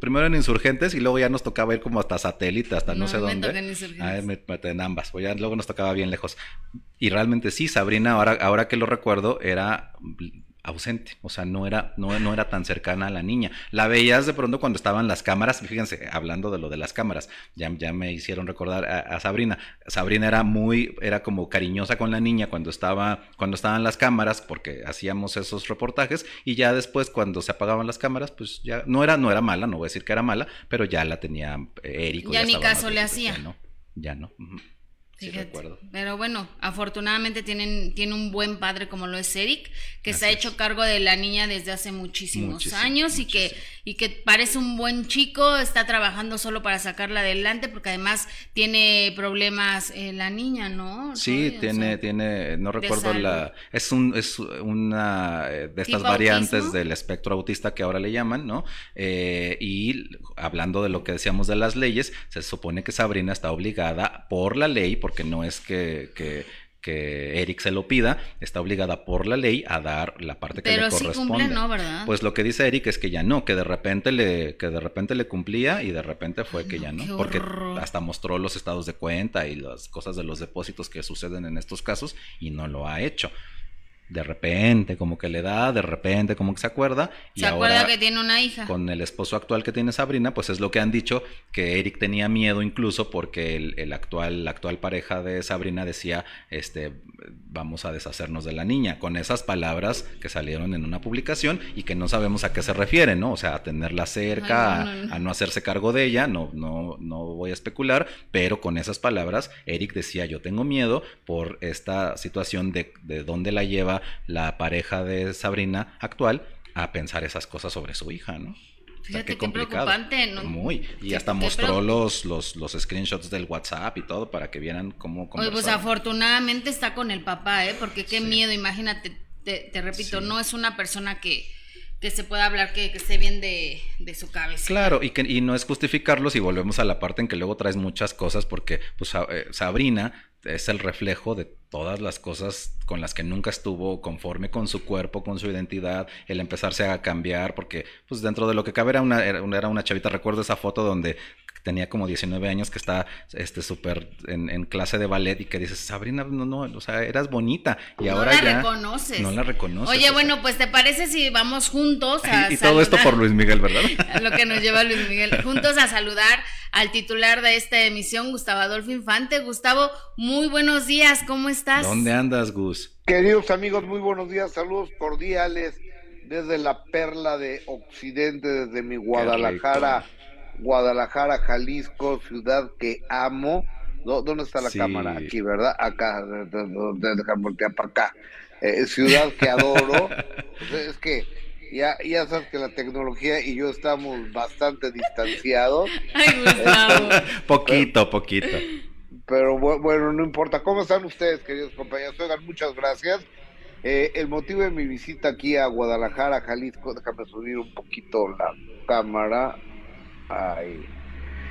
primero en Insurgentes y luego ya nos tocaba ir como hasta satélite, hasta no, sé me dónde. En Insurgentes. me, en ambas, pues ya luego nos tocaba bien lejos. Y realmente sí, Sabrina, ahora, ahora que lo recuerdo, era ausente, o sea, no era, no, no era tan cercana a la niña. La veías de pronto cuando estaban las cámaras, fíjense, hablando de lo de las cámaras, ya, ya me hicieron recordar a, Sabrina. Sabrina era muy, era como cariñosa con la niña cuando estaba, cuando estaban las cámaras, porque hacíamos esos reportajes, y ya después cuando se apagaban las cámaras, pues ya, no era, no era mala, no voy a decir que era mala, pero ya la tenía Eric. Ya, ni caso le hacía. Ya no, ya no. Pero bueno, afortunadamente tienen, tiene un buen padre como lo es Eric, que se ha hecho cargo de la niña desde hace muchísimos años y que, y que parece un buen chico, está trabajando solo para sacarla adelante, porque además tiene problemas eh, la niña, ¿no? Sí, tiene, tiene, no recuerdo la, es un, es una eh, de estas variantes del espectro autista que ahora le llaman, ¿no? Eh, y hablando de lo que decíamos de las leyes, se supone que Sabrina está obligada por la ley, por porque no es que, que, Eric se lo pida, está obligada por la ley a dar la parte que le corresponde. Cumple, ¿no, ¿verdad? Pues lo que dice Eric es que ya no, que de repente le, que de repente le cumplía y de repente fue que ya no, porque hasta mostró los estados de cuenta y las cosas de los depósitos que suceden en estos casos y no lo ha hecho de repente como que le da, de repente como que se acuerda. Y se acuerda que tiene una hija. Con el esposo actual que tiene Sabrina, pues es lo que han dicho, que Eric tenía miedo incluso porque el, actual, la actual pareja de Sabrina decía, este, vamos a deshacernos de la niña, con esas palabras que salieron en una publicación y que no sabemos a qué se refieren, ¿no? O sea, a tenerla cerca, a, no hacerse cargo de ella, no, no, no voy a especular, pero con esas palabras, Eric decía, yo tengo miedo por esta situación de, de dónde la lleva la pareja de Sabrina actual a pensar esas cosas sobre su hija, ¿no? Fíjate qué, preocupante, ¿no? Muy. Y hasta mostró los, los, los screenshots del WhatsApp y todo para que vieran cómo Oye, pues afortunadamente está con el papá, ¿eh? Porque qué miedo, imagínate, te, repito, no es una persona que, que se pueda hablar que, esté bien de, su cabeza. Claro, y, que, y no es justificarlos y volvemos a la parte en que luego traes muchas cosas porque pues, eh, Sabrina es el reflejo de todas las cosas con las que nunca estuvo conforme con su cuerpo, con su identidad, el empezarse a cambiar, porque pues dentro de lo que cabe una, era una chavita, recuerdo esa foto donde tenía como 19 años que está este súper en, clase de ballet y que dices, Sabrina, no, no, o sea, eras bonita y ahora ya reconoces. no la reconoces. Oye, bueno, pues te parece si vamos juntos a Y, y todo esto por Luis Miguel, ¿verdad? <laughs> lo que nos lleva Luis Miguel, juntos a saludar al titular de esta emisión, Gustavo Adolfo Infante. Gustavo, muy buenos días, ¿cómo estás? ¿Dónde andas, Gus? Queridos amigos, muy buenos días, saludos cordiales desde la perla de Occidente, desde mi Guadalajara Guadalajara, Jalisco, ciudad que amo. ¿Dónde está la cámara? Aquí, ¿verdad? Acá, déjame voltear para acá. Eh, ciudad que adoro. <laughs> es que ya, ya sabes que la tecnología y yo estamos bastante distanciados. poquito, poquito. Pero bueno, no importa. ¿Cómo están ustedes, queridos compañeros? Oigan, muchas gracias. Eh, el motivo de mi visita aquí a Guadalajara, Jalisco, déjame subir un poquito la cámara. Ay.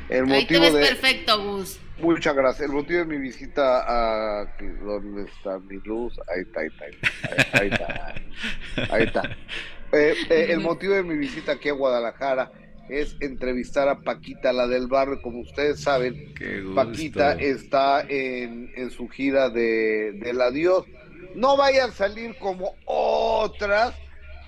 El motivo de... perfecto, Gus. Muchas gracias. El motivo de mi visita a... ¿Dónde está mi luz? Ahí está, ahí está. Ahí está. Ahí está. Eh, eh, el motivo de mi visita aquí a Guadalajara es entrevistar a Paquita, la del barrio. Como ustedes saben, Paquita está en, en su gira de, del adiós. No vayan a salir como otras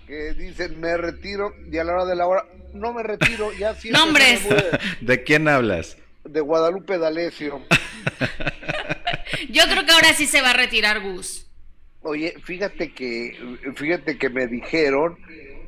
que dicen me retiro y a la hora de la hora no me retiro, ya siempre. ¡Nombres! <laughs> ¿De quién hablas? De Guadalupe D'Alessio. Yo creo que ahora sí se va a retirar Gus. Oye, fíjate que, fíjate que me dijeron,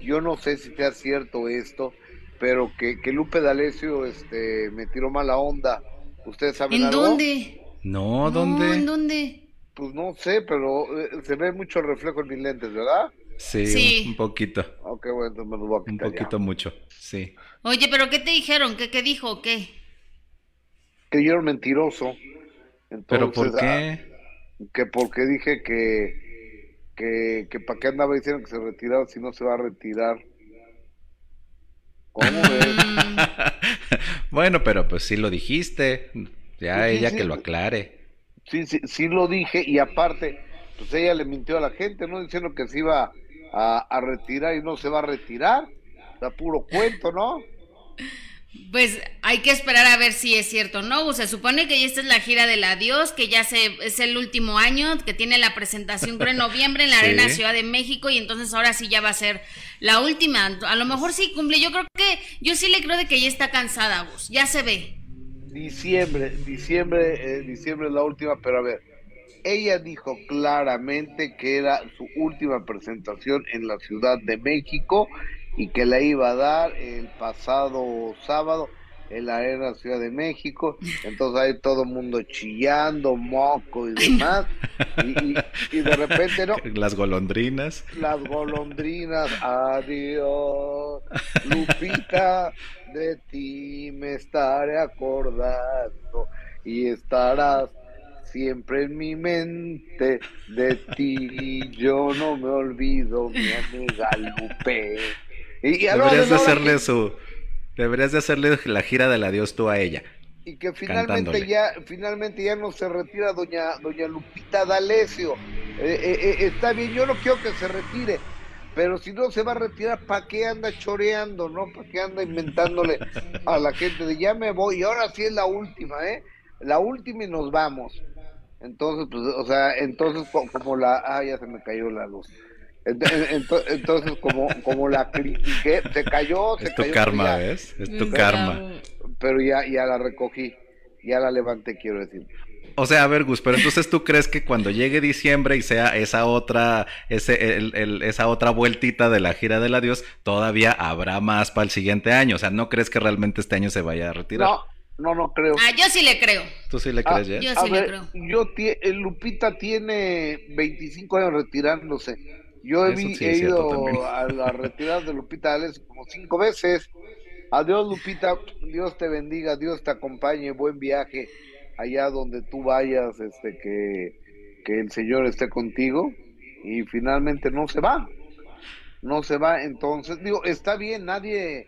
yo no sé si sea cierto esto, pero que, que Lupe D'Alessio este, me tiró mala onda. ¿Ustedes saben ¿En dónde? No, ¿dónde? ¿En dónde? Pues no sé, pero eh, se ve mucho reflejo en mis lentes, ¿verdad? Sí, Un, poquito. Ok, bueno, me lo voy a quitar Un poquito mucho, sí. Oye, pero ¿qué te dijeron? ¿Qué, qué dijo o qué? Que yo era mentiroso. ¿Pero por qué? Ah, que porque dije que, que, que para qué andaba diciendo que se retiraba si no se va a retirar. ¿Cómo <laughs> bueno, pero pues sí lo dijiste. Ya ella que lo aclare. Sí, sí, sí lo dije y aparte, pues ella le mintió a la gente, ¿no? Diciendo que se iba a, retirar y no se va a retirar. Está puro cuento, ¿no? Pues hay que esperar a ver si es cierto, ¿no? Se supone que esta es la gira del adiós, que ya se, es el último año, que tiene la presentación creo en noviembre en la <laughs> Arena Ciudad de México y entonces ahora sí ya va a ser la última. A lo mejor sí cumple. Yo creo que, yo sí le creo de que ya está cansada, Gus. Ya se ve. Diciembre, diciembre, eh, diciembre es la última, pero a ver, ella dijo claramente que era su última presentación en la Ciudad de México y que la iba a dar el pasado sábado en la Arena Ciudad de México. Entonces hay todo el mundo chillando, moco y demás. Y, de repente, ¿no? <laughs> Las golondrinas. Las golondrinas, adiós. Lupita, de ti me estaré acordando y estarás siempre en mi mente de ti yo no me olvido mi amiga Lupe y, deberías de hacerle su deberías de hacerle la gira del adiós tú a ella y que finalmente ya finalmente ya no se retira doña doña Lupita D'Alessio eh, eh, eh, está bien yo no quiero que se retire pero si no se va a retirar, ¿para qué anda choreando, no? ¿Para qué anda inventándole a la gente de ya me voy? Y ahora sí es la última, ¿eh? La última y nos vamos. Entonces, pues, o sea, entonces como la, ah, ya se me cayó la luz. Entonces, como, como la critiqué, se cayó, se es tu karma, ¿ves? Es tu karma. Pero ya, ya la recogí, ya la levanté, quiero decir. O sea, a ver, Gus, pero entonces tú crees que cuando llegue diciembre y sea esa otra, ese, el, esa otra vueltita de la gira del adiós, todavía habrá más para el siguiente año. O sea, ¿no crees que realmente este año se vaya a retirar? No, no, no creo. Ah, yo sí le creo. ¿Tú sí le crees, ya? Yo sí le creo. Yo Lupita tiene 25 años retirándose. Yo he, ido a la retirada de Lupita como cinco veces. Adiós, Lupita. Dios te bendiga, Dios te acompañe. Buen viaje allá donde tú vayas, este, que, que el Señor esté contigo. Y finalmente no se va. no se va, entonces, digo, está bien, nadie,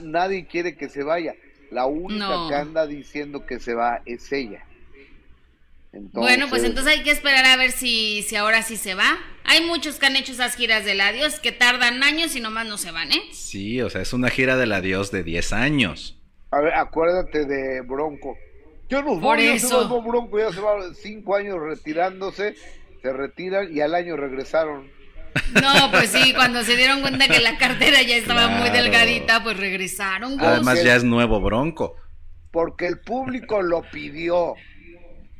nadie quiere que se vaya. La única que anda diciendo que se va es ella. bueno, pues entonces hay que esperar a ver si, si ahora sí se va. Hay muchos que han hecho esas giras del adiós que tardan años y nomás no se van, ¿eh? Sí, o sea, es una gira del adiós de 10 años. A ver, acuérdate de Bronco. Yo no Por eso. Bronco ya se va cinco años retirándose, se retiran y al año regresaron. No, pues sí, cuando se dieron cuenta que la cartera ya estaba muy delgadita, pues regresaron. Además ya es nuevo Bronco. Porque el público lo pidió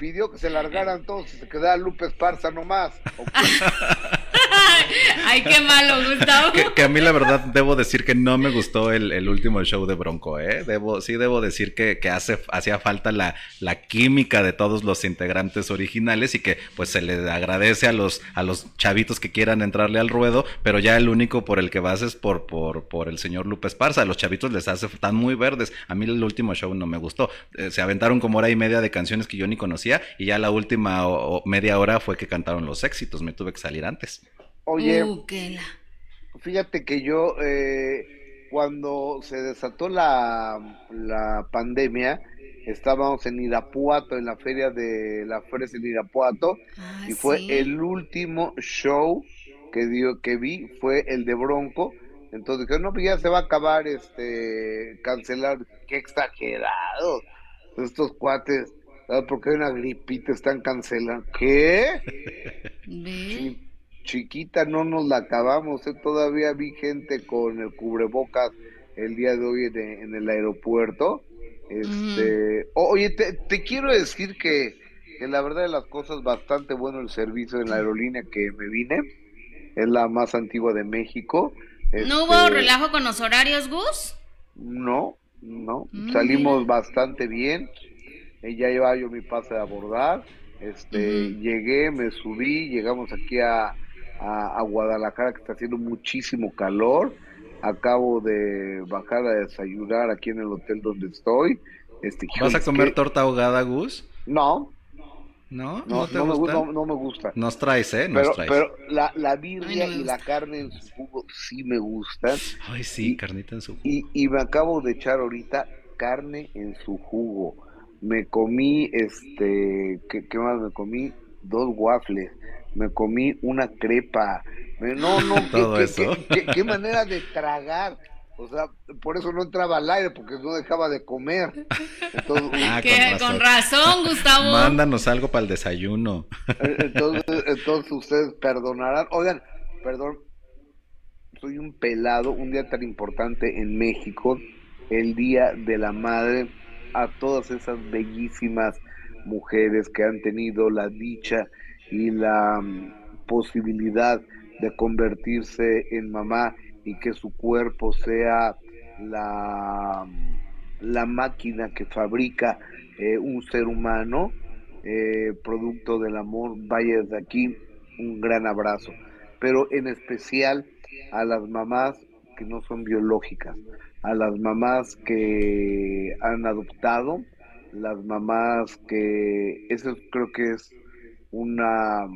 pidió que se largaran todos y se quedara Lupe Esparza nomás. <laughs> Ay, qué malo, Gustavo. Que, a mí la verdad debo decir que no me gustó el, último show de Bronco, ¿eh? Debo, sí debo decir que, hace, hacía falta la, la, química de todos los integrantes originales y que pues se le agradece a los, a los chavitos que quieran entrarle al ruedo, pero ya el único por el que vas es por, por, por el señor Lupe Esparza. Los chavitos les hace, tan muy verdes. A mí el último show no me gustó. Eh, se aventaron como hora y media de canciones que yo ni conocía y ya la última media hora fue que cantaron los éxitos. Me tuve que salir antes. Oye, uh, fíjate que yo, eh, cuando se desató la, la pandemia, estábamos en Irapuato, en la feria de la Fresa en Irapuato, ah, y fue el último show que dio, que vi, fue el de Bronco. Entonces dije, no, pues ya se va a acabar, este, cancelar. Qué exagerado. Estos cuates, porque hay una gripita, están cancelando. ¿Qué? <laughs> chiquita no nos la acabamos, ¿eh? todavía vi gente con el cubrebocas el día de hoy en, el aeropuerto. Este, oye, te, quiero decir que, la verdad de las cosas bastante bueno el servicio en la aerolínea que me vine, es la más antigua de México. ¿No hubo este, relajo con los horarios, Gus? No, no, mm, salimos bastante bien. Ya llevaba yo mi pase de abordar. Este, llegué, me subí, llegamos aquí a, a, Guadalajara, que está haciendo muchísimo calor. Acabo de bajar a desayunar aquí en el hotel donde estoy. Este, ¿Vas a comer torta ahogada, Gus? No. ¿No? ¿No, te gusta? no, me gusta. Nos traes, ¿eh? Nos pero, traes. pero la, la birria y la carne en su jugo sí me gustan. Ay, sí, carnita en su jugo. Y, y me acabo de echar ahorita carne en su jugo. Me comí, este, ¿qué, qué más me comí? Dos waffles me comí una crepa. No, no, <laughs> qué, Qué, manera de tragar. O sea, por eso no entraba al aire, porque no dejaba de comer. <laughs> Ah, con, razón. Gustavo. Mándanos algo para el desayuno. Eh, entonces, entonces ustedes perdonarán. Oigan, perdón, soy un pelado, un día tan importante en México, el Día de la Madre, a todas esas bellísimas mujeres que han tenido la dicha y la mm, posibilidad de convertirse en mamá y que su cuerpo sea la, mm, la máquina que fabrica eh, un ser humano, eh, producto del amor, vaya desde aquí un gran abrazo. Pero en especial a las mamás que no son biológicas, a las mamás que han adoptado, las mamás que, eso creo que es una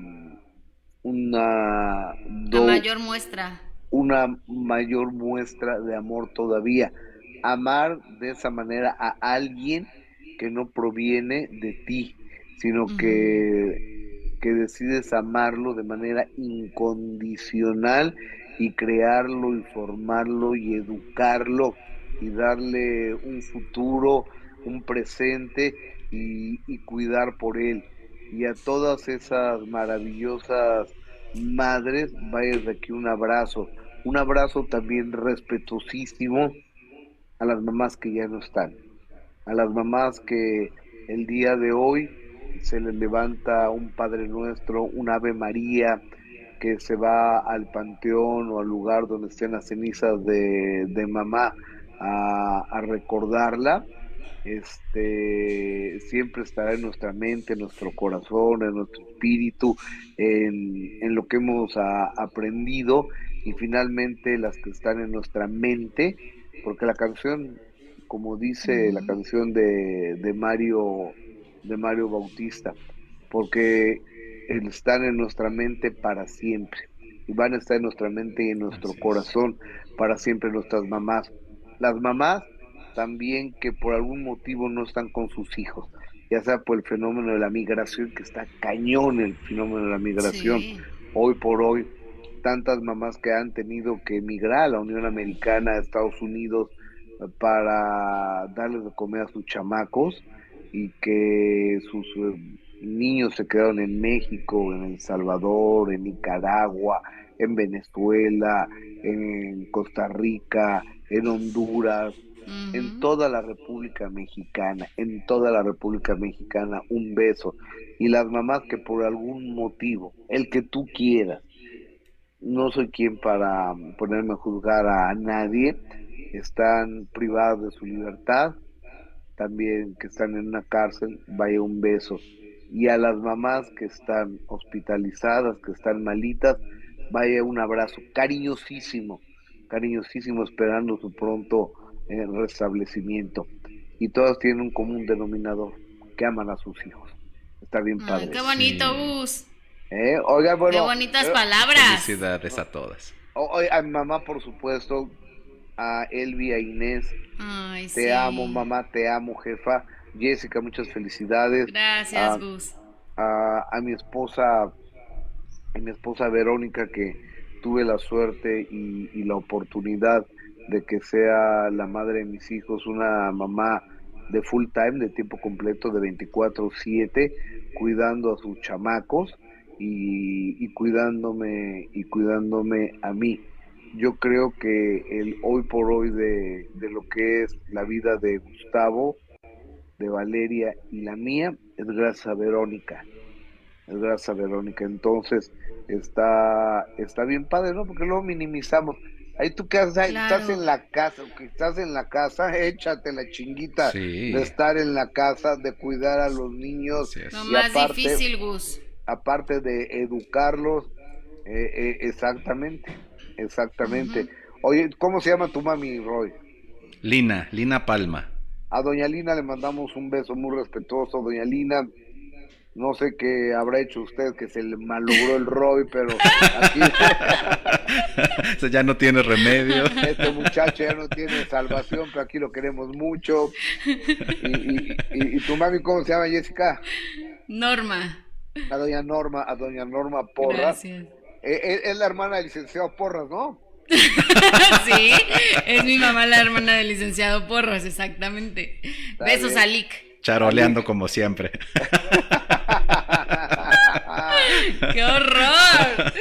una mayor muestra. una mayor muestra de amor todavía. Amar de esa manera a alguien que no proviene de ti sino que que decides amarlo de manera incondicional y crearlo y formarlo y educarlo y darle un futuro un presente y, y cuidar por él y a todas esas maravillosas madres, vaya de aquí un abrazo, un abrazo también respetuosísimo a las mamás que ya no están, a las mamás que el día de hoy se les levanta un Padre Nuestro, un Ave María, que se va al panteón o al lugar donde estén las cenizas de, de mamá a, a recordarla este, siempre estará en nuestra mente, en nuestro corazón, en nuestro espíritu, en, lo que hemos aprendido y finalmente las que están en nuestra mente, porque la canción, como dice la canción de, de Mario, de Mario Bautista, porque están en nuestra mente para siempre. y van a estar en nuestra mente y en nuestro corazón para siempre nuestras mamás. Las mamás también que por algún motivo no están con sus hijos, ya sea por el fenómeno de la migración, que está cañón el fenómeno de la migración, hoy por hoy, tantas mamás que han tenido que emigrar a la Unión Americana, a Estados Unidos, para darles de comer a sus chamacos y que sus eh, niños se quedaron en México, en El Salvador, en Nicaragua, en Venezuela, en Costa Rica, en Honduras, en toda la República Mexicana, en toda la República Mexicana, un beso. Y las mamás que por algún motivo, el que tú quieras, no soy quien para ponerme a juzgar a nadie, están privadas de su libertad, también que están en una cárcel, vaya un beso. Y a las mamás que están hospitalizadas, que están malitas, vaya un abrazo cariñosísimo, cariñosísimo, esperando su pronto eh, restablecimiento. Y todas tienen un común denominador, que aman a sus hijos. Está bien padre. qué bonito, Gus. Eh, oiga, bueno, qué bonitas palabras. Felicidades a todas. a mi mamá, por supuesto, a Elvi, a Inés. te amo, mamá, te amo, jefa. Jessica, muchas felicidades. Gracias, Gus. A, a, mi esposa, a mi esposa Verónica, que tuve la suerte y, y, la oportunidad de que sea la madre de mis hijos, una mamá de full time, de tiempo completo, de 24/7, cuidando a sus chamacos y, y cuidándome y cuidándome a mí yo creo que el hoy por hoy de, lo que es la vida de Gustavo, de Valeria y la mía es gracias a Verónica. Es gracias a Verónica. Entonces está, está bien padre, ¿no? Porque luego minimizamos. Ahí tú que estás en la casa, que estás en la casa, échate la chinguita de estar en la casa, de cuidar a los niños. Lo más difícil, Gus. Aparte de educarlos, eh, eh, exactamente. Exactamente. Oye, ¿cómo se llama tu mami, Roy? Lina, Lina Palma. A doña Lina le mandamos un beso muy respetuoso. Doña Lina, no sé qué habrá hecho usted que se le malogró el Roy, pero aquí... <laughs> ya no tiene remedio. Este muchacho ya no tiene salvación, pero aquí lo queremos mucho. ¿Y, y, tu mami cómo se llama, Jessica? Norma. A doña Norma, a doña Norma Porra. Gracias eh, eh, es la hermana del licenciado Porras, ¿no? <laughs> sí, es mi mamá la hermana del licenciado Porras, exactamente. Besos a Lick. Charoleando como siempre. <laughs> ¡Qué horror!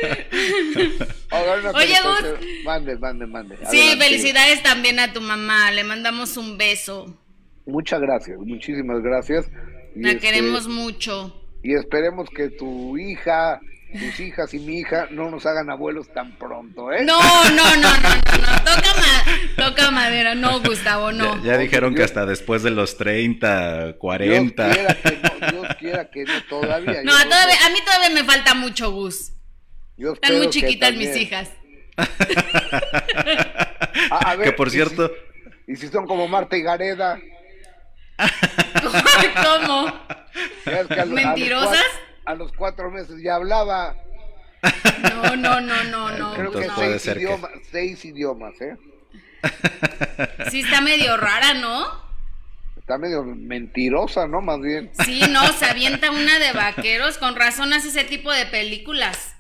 Oye, Gus. Mande, mande, mande. Sí, felicidades también a tu mamá. Le mandamos un beso. Muchas gracias, muchísimas gracias. La este, queremos mucho. Y esperemos que tu hija tus hijas y mi hija no nos hagan abuelos tan pronto, ¿eh? No, no, no, no, no, Toca, toca madera, no, Gustavo, no. Ya, dijeron que hasta después de los 30, 40. Dios quiera que no, Dios quiera que no todavía. No, todavía, a mí todavía me falta mucho, Gus. Están muy chiquitas mis hijas. a, <laughs> ver, que por cierto. ¿y si, son como Marta y Gareda? ¿Cómo? ¿Mentirosas? a los cuatro meses ya hablaba. No, no, no, no, no. Creo que seis, idiomas, seis idiomas, ¿eh? Sí, está medio rara, ¿no? Está medio mentirosa, ¿no? Más bien. Sí, no, se avienta una de vaqueros, con razón hace ese tipo de películas.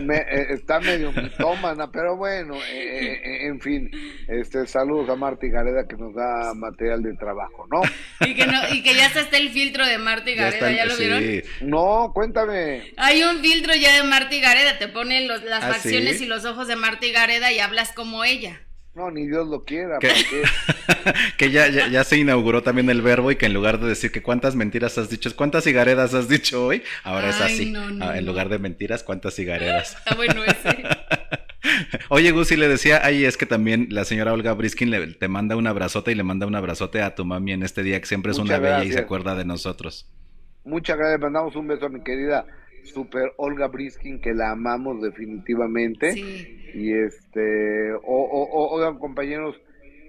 Me, eh, está medio mitómana, pero bueno, eh, eh, en fin, este saludos a Marta y Gareda que nos da material de trabajo, ¿no? Y que, no, y que ya está el filtro de Marta y Gareda, ¿ya, lo vieron? No, cuéntame. Hay un filtro ya de Marta y Gareda, te ponen los, las ¿Ah, facciones y los ojos de Marta y Gareda y hablas como ella. No, ni Dios lo quiera. Que, <laughs> ya, ya, se inauguró también el verbo y que en lugar de decir que cuántas mentiras has dicho, cuántas cigaredas has dicho hoy, ahora es así. Ah, en lugar de mentiras, cuántas cigaredas. Está bueno ese. <laughs> Oye, Gusi le decía, ahí es que también la señora Olga Briskin le, te manda un abrazote y le manda un abrazote a tu mami en este día que siempre es una bella y se acuerda de nosotros. Muchas gracias, mandamos un beso a mi querida super Olga Briskin, que la amamos definitivamente. Y este, o, oigan compañeros,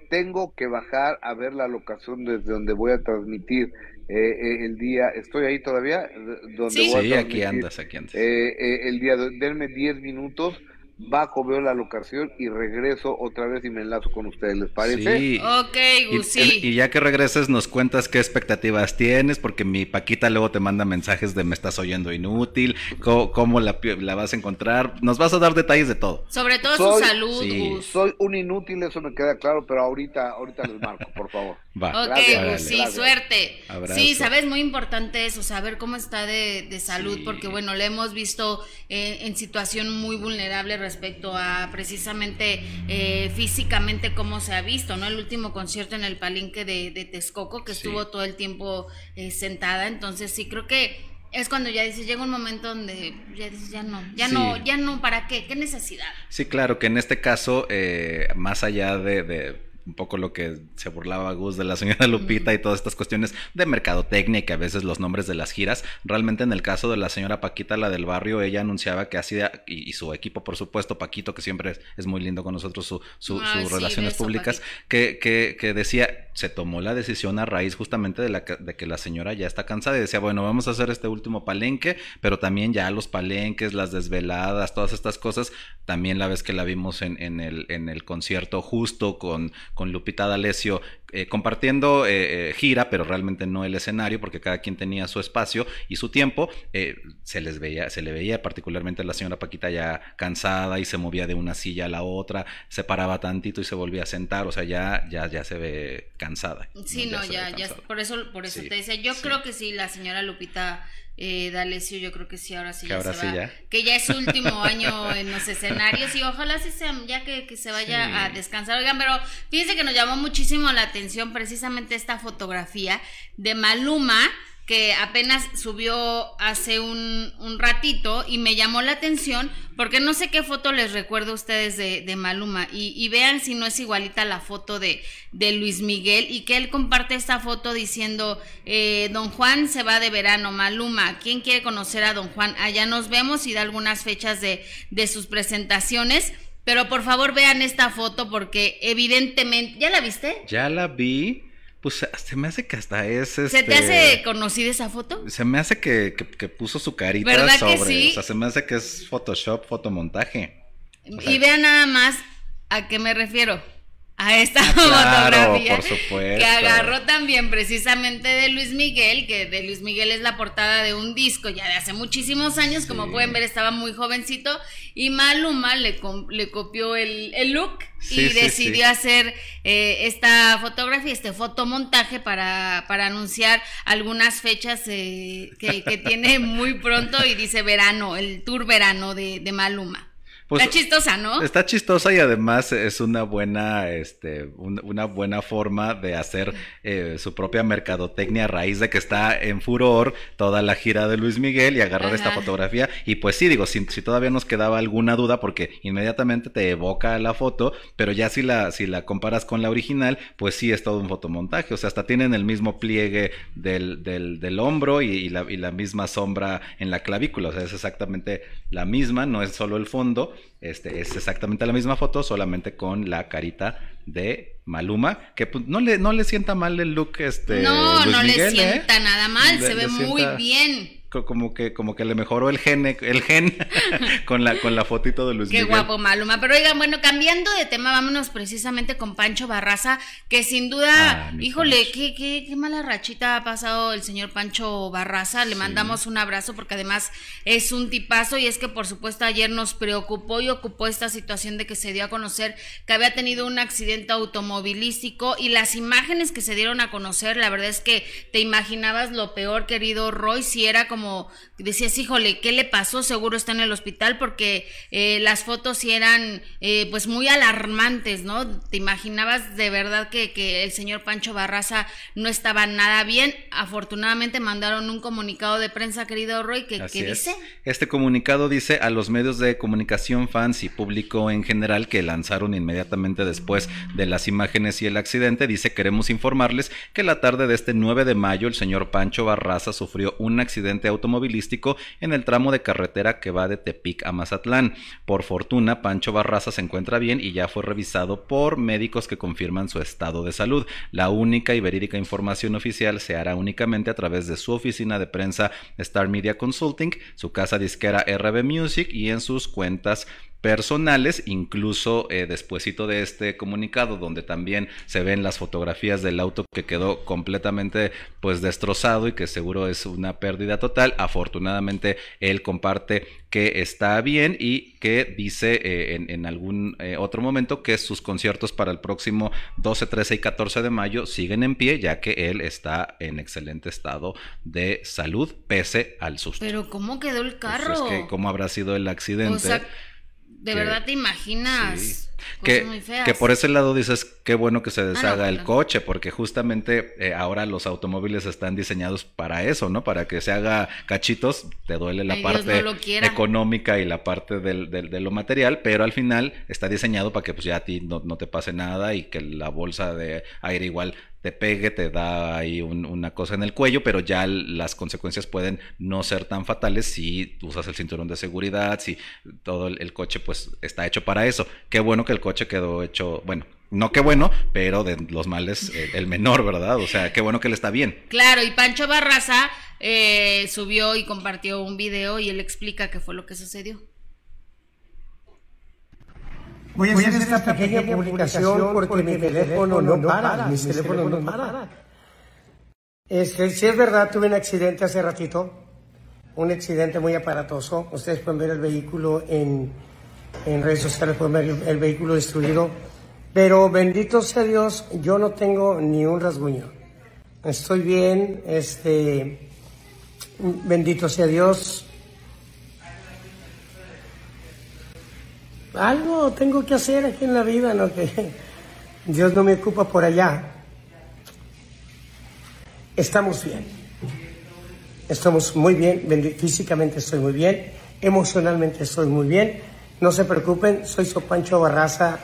tengo que bajar a ver la locación desde donde voy a transmitir eh, el día. ¿Estoy ahí todavía? Donde sí, voy a aquí andas, aquí andas. el día, denme 10 minutos bajo, veo la locación y regreso otra vez y me enlazo con ustedes, ¿les parece? Sí. Ok, y, y, ya que regreses nos cuentas qué expectativas tienes, porque mi Paquita luego te manda mensajes de me estás oyendo inútil, cómo, la, la, vas a encontrar, nos vas a dar detalles de todo. Sobre todo su salud, Gus. Soy un inútil, eso me queda claro, pero ahorita, ahorita les marco, por favor. Va. Ok, sí, suerte. Sí, sabes, muy importante eso, saber cómo está de, de salud, porque bueno, le hemos visto eh, en situación muy vulnerable respecto a precisamente eh, físicamente cómo se ha visto, ¿no? El último concierto en el palinque de, de Texcoco, que estuvo todo el tiempo eh, sentada, entonces sí creo que es cuando ya dices, llega un momento donde ya dices, ya no, ya no, ya no, ¿para qué? ¿Qué necesidad? Sí, claro, que en este caso, eh, más allá de un poco lo que se burlaba Gus de la señora Lupita y todas estas cuestiones de mercadotecnia y que a veces los nombres de las giras, realmente en el caso de la señora Paquita, la del barrio, ella anunciaba que hacía, y, su equipo por supuesto, Paquito, que siempre es, muy lindo con nosotros, su, sus relaciones públicas, que, que, que, decía, se tomó la decisión a raíz justamente de, la, de que la señora ya está cansada y decía, bueno, vamos a hacer este último palenque, pero también ya los palenques, las desveladas, todas estas cosas, también la vez que la vimos en, en, el, en el concierto justo con con Lupita D'Alessio eh, compartiendo eh, eh, gira, pero realmente no el escenario, porque cada quien tenía su espacio y su tiempo. se les veía, se le veía particularmente a la señora Paquita ya cansada y se movía de una silla a la otra, se paraba tantito y se volvía a sentar, o sea, ya, ya, ya se ve cansada. Sí, no, ya, ya, por eso, por eso te decía, yo creo que sí, la señora Lupita eh, D'Alessio, yo creo que sí, ahora sí, ya se va. Que ya es su último <laughs> año en los escenarios y ojalá sí sea, ya que, se vaya a descansar. Oigan, pero fíjense que nos llamó muchísimo la atención precisamente esta fotografía de Maluma que apenas subió hace un, ratito y me llamó la atención porque no sé qué foto les recuerdo a ustedes de, Maluma y, vean si no es igualita la foto de, Luis Miguel y que él comparte esta foto diciendo eh, Don Juan se va de verano, Maluma, ¿quién quiere conocer a Don Juan? Allá nos vemos y da algunas fechas de, de sus presentaciones. Pero por favor vean esta foto porque evidentemente, ¿ya la viste? Ya la vi. Pues se me hace que hasta es ¿Se te hace este, conocida esa foto? Se me hace que, que, puso su carita ¿verdad sobre. Que sí? O sea, se me hace que es Photoshop, fotomontaje. y vean nada más a qué me refiero a esta fotografía que agarró también precisamente de Luis Miguel, que de Luis Miguel es la portada de un disco ya de hace muchísimos años, como pueden ver estaba muy jovencito y Maluma le, le copió el, look y decidió hacer eh, esta fotografía, este fotomontaje para, para anunciar algunas fechas eh, que, tiene muy pronto y dice verano, el tour verano de, de Maluma. Pues, está chistosa, ¿no? Está chistosa y además es una buena, este, una buena forma de hacer eh, su propia mercadotecnia a raíz de que está en furor toda la gira de Luis Miguel y agarrar esta fotografía. Y pues sí, digo, si, si, todavía nos quedaba alguna duda, porque inmediatamente te evoca la foto, pero ya si la, si la comparas con la original, pues sí es todo un fotomontaje. O sea, hasta tienen el mismo pliegue del, del, del hombro y, la, y la misma sombra en la clavícula. O sea, es exactamente la misma, no es solo el fondo este, es exactamente la misma foto, solamente con la carita de Maluma, que pues, no le, no le sienta mal el look este. No, no le ¿eh? sienta nada mal, se ve muy bien como que como que le mejoró el gen el gen <laughs> con la con la fotito de Luis Qué guapo Maluma, pero oigan, bueno, cambiando de tema, vámonos precisamente con Pancho Barraza, que sin duda, ah, híjole, qué, qué, qué mala rachita ha pasado el señor Pancho Barraza, le mandamos un abrazo porque además es un tipazo y es que por supuesto ayer nos preocupó y ocupó esta situación de que se dio a conocer que había tenido un accidente automovilístico y las imágenes que se dieron a conocer, la verdad es que te imaginabas lo peor, querido Roy, si era como como decías, híjole, ¿qué le pasó? Seguro está en el hospital porque eh, las fotos sí eran eh, pues muy alarmantes, ¿no? Te imaginabas de verdad que, que, el señor Pancho Barraza no estaba nada bien. Afortunadamente mandaron un comunicado de prensa, querido Roy, que, dice. Este comunicado dice a los medios de comunicación, fans y público en general que lanzaron inmediatamente después de las imágenes y el accidente, dice queremos informarles que la tarde de este 9 de mayo el señor Pancho Barraza sufrió un accidente automovilístico en el tramo de carretera que va de Tepic a Mazatlán. Por fortuna, Pancho Barraza se encuentra bien y ya fue revisado por médicos que confirman su estado de salud. La única y verídica información oficial se hará únicamente a través de su oficina de prensa Star Media Consulting, su casa disquera RB Music y en sus cuentas personales, incluso eh, despuesito de este comunicado, donde también se ven las fotografías del auto que quedó completamente pues destrozado y que seguro es una pérdida total. Afortunadamente él comparte que está bien y que dice eh, en, algún eh, otro momento que sus conciertos para el próximo 12, 13 y 14 de mayo siguen en pie, ya que él está en excelente estado de salud pese al susto. Pero ¿cómo quedó el pues carro? que, ¿Cómo habrá sido el accidente? ¿De verdad te imaginas? Que, que, por ese lado dices, qué bueno que se ah, deshaga el coche, porque justamente eh, ahora los automóviles están diseñados para eso, ¿no? Para que se haga cachitos, te duele la parte económica y la parte del, de lo material, pero al final está diseñado para que pues ya a ti no, no te pase nada y que la bolsa de aire igual te pegue, te da ahí una cosa en el cuello, pero ya las consecuencias pueden no ser tan fatales si usas el cinturón de seguridad, si todo el, coche pues está hecho para eso. Qué bueno que el coche quedó hecho, bueno, no qué bueno, pero de los males el menor, ¿verdad? O sea, qué bueno que él está bien. Claro, y Pancho Barraza eh, subió y compartió un video y él explica qué fue lo que sucedió. Voy a, hacer, esta, pequeña, publicación porque, mi teléfono, no para, mi teléfono no para. Este, si es verdad, tuve un accidente hace ratito, un accidente muy aparatoso. Ustedes pueden ver el vehículo en, en redes sociales, pueden ver el, vehículo destruido. Pero bendito sea Dios, yo no tengo ni un rasguño. Estoy bien, este, bendito sea Dios, algo tengo que hacer aquí en la vida, ¿no? Que Dios no me ocupa por allá. Estamos bien. Estamos muy bien, físicamente estoy muy bien, emocionalmente estoy muy bien. No se preocupen, soy Sopancho Barraza,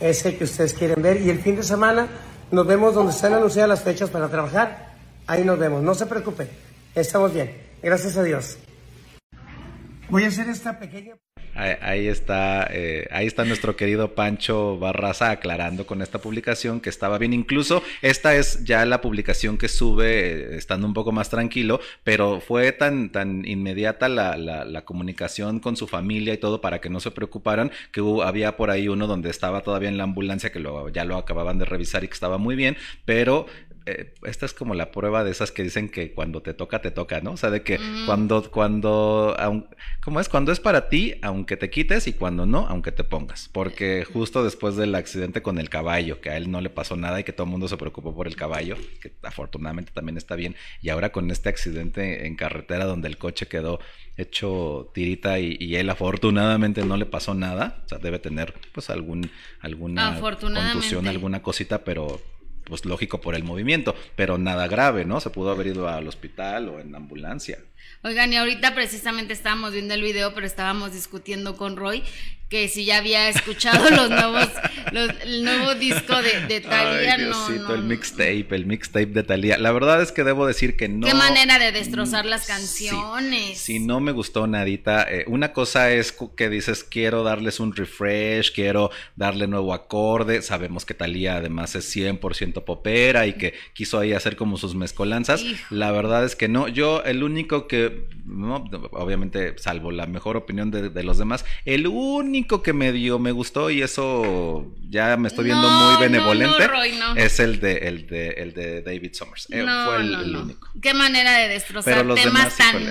ese que ustedes quieren ver. Y el fin de semana nos vemos donde están anunciadas las fechas para trabajar. Ahí nos vemos, no se preocupen, estamos bien. Gracias a Dios. Voy a hacer esta pequeña... Ahí, está, eh, ahí está nuestro querido Pancho Barraza aclarando con esta publicación que estaba bien. Incluso esta es ya la publicación que sube eh, estando un poco más tranquilo, pero fue tan, tan inmediata la, la, comunicación con su familia y todo para que no se preocuparan que había por ahí uno donde estaba todavía en la ambulancia que lo, ya lo acababan de revisar y que estaba muy bien, pero eh, esta es como la prueba de esas que dicen que cuando te toca, te toca, ¿no? O sea, de que cuando, cuando, ¿cómo es? Cuando es para ti, aunque te quites y cuando no, aunque te pongas. Porque justo después del accidente con el caballo, que a él no le pasó nada y que todo el mundo se preocupó por el caballo, que afortunadamente también está bien, y ahora con este accidente en carretera donde el coche quedó hecho tirita y, él afortunadamente no le pasó nada, o sea, debe tener pues algún, alguna contusión, alguna cosita, pero pues lógico por el movimiento, pero nada grave, ¿no? Se pudo haber ido al hospital o en ambulancia. Oigan, y ahorita precisamente estábamos viendo el video, pero estábamos discutiendo con Roy que si ya había escuchado los nuevos, el nuevo disco de, de Thalía, no, el mixtape, el mixtape de Thalía. La verdad es que debo decir que no. Qué manera de destrozar las canciones. Sí, no me gustó nadita. Eh, una cosa es que dices, quiero darles un refresh, quiero darle nuevo acorde. Sabemos que Thalía además es 100% popera y que quiso ahí hacer como sus mezcolanzas. La verdad es que no. Yo, el único que, obviamente, salvo la mejor opinión de, de los demás, el único que me dio, me gustó y eso ya me estoy viendo muy benevolente es el de, el de, el de David Summers. Eh, fue el, único. Qué manera de destrozar temas tan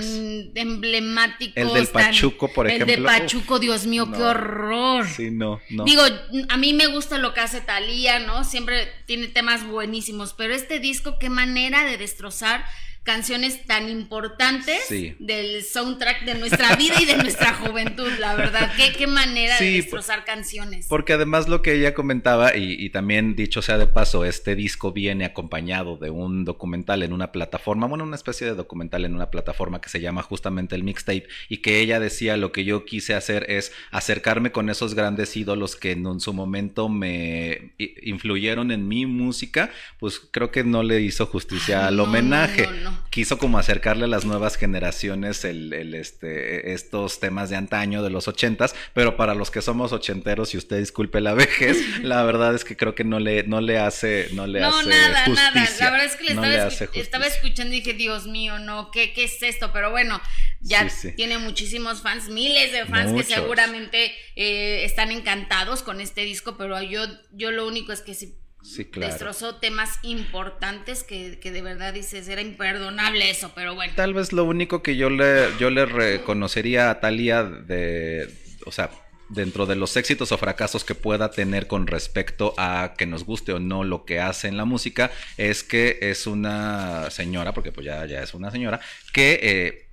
emblemáticos. El del Pachuco, por ejemplo. El de Pachuco, Dios mío, qué horror. Sí, no, no. Digo, a mí me gusta lo que hace Talía, ¿no? Siempre tiene temas buenísimos, pero este disco, qué manera de destrozar canciones tan importantes del soundtrack de nuestra vida y de nuestra juventud, la verdad. Qué, qué manera de destrozar canciones. Porque además lo que ella comentaba, y, también dicho sea de paso, este disco viene acompañado de un documental en una plataforma, bueno, una especie de documental en una plataforma que se llama justamente el mixtape, y que ella decía lo que yo quise hacer es acercarme con esos grandes ídolos que en su momento me influyeron en mi música, pues creo que no le hizo justicia al homenaje. Quiso como acercarle a las nuevas generaciones el, el, este, estos temas de antaño de los ochentas, pero para los que somos ochenteros, y usted disculpe la <laughs> vejez, la verdad es que creo que no le, no le hace, no le hace nada, justicia. Nada. La verdad es que le, estaba, escuchando y dije, Dios mío, no, ¿qué, qué es esto? Pero bueno, ya tiene muchísimos fans, miles de fans que seguramente eh, están encantados con este disco, pero yo, yo lo único es que si destrozó temas importantes que, de verdad dices, era imperdonable eso, pero bueno. Tal vez lo único que yo le, yo le reconocería a Talia de, o sea, dentro de los éxitos o fracasos que pueda tener con respecto a que nos guste o no lo que hace en la música, es que es una señora, porque pues ya, ya es una señora, que... Eh,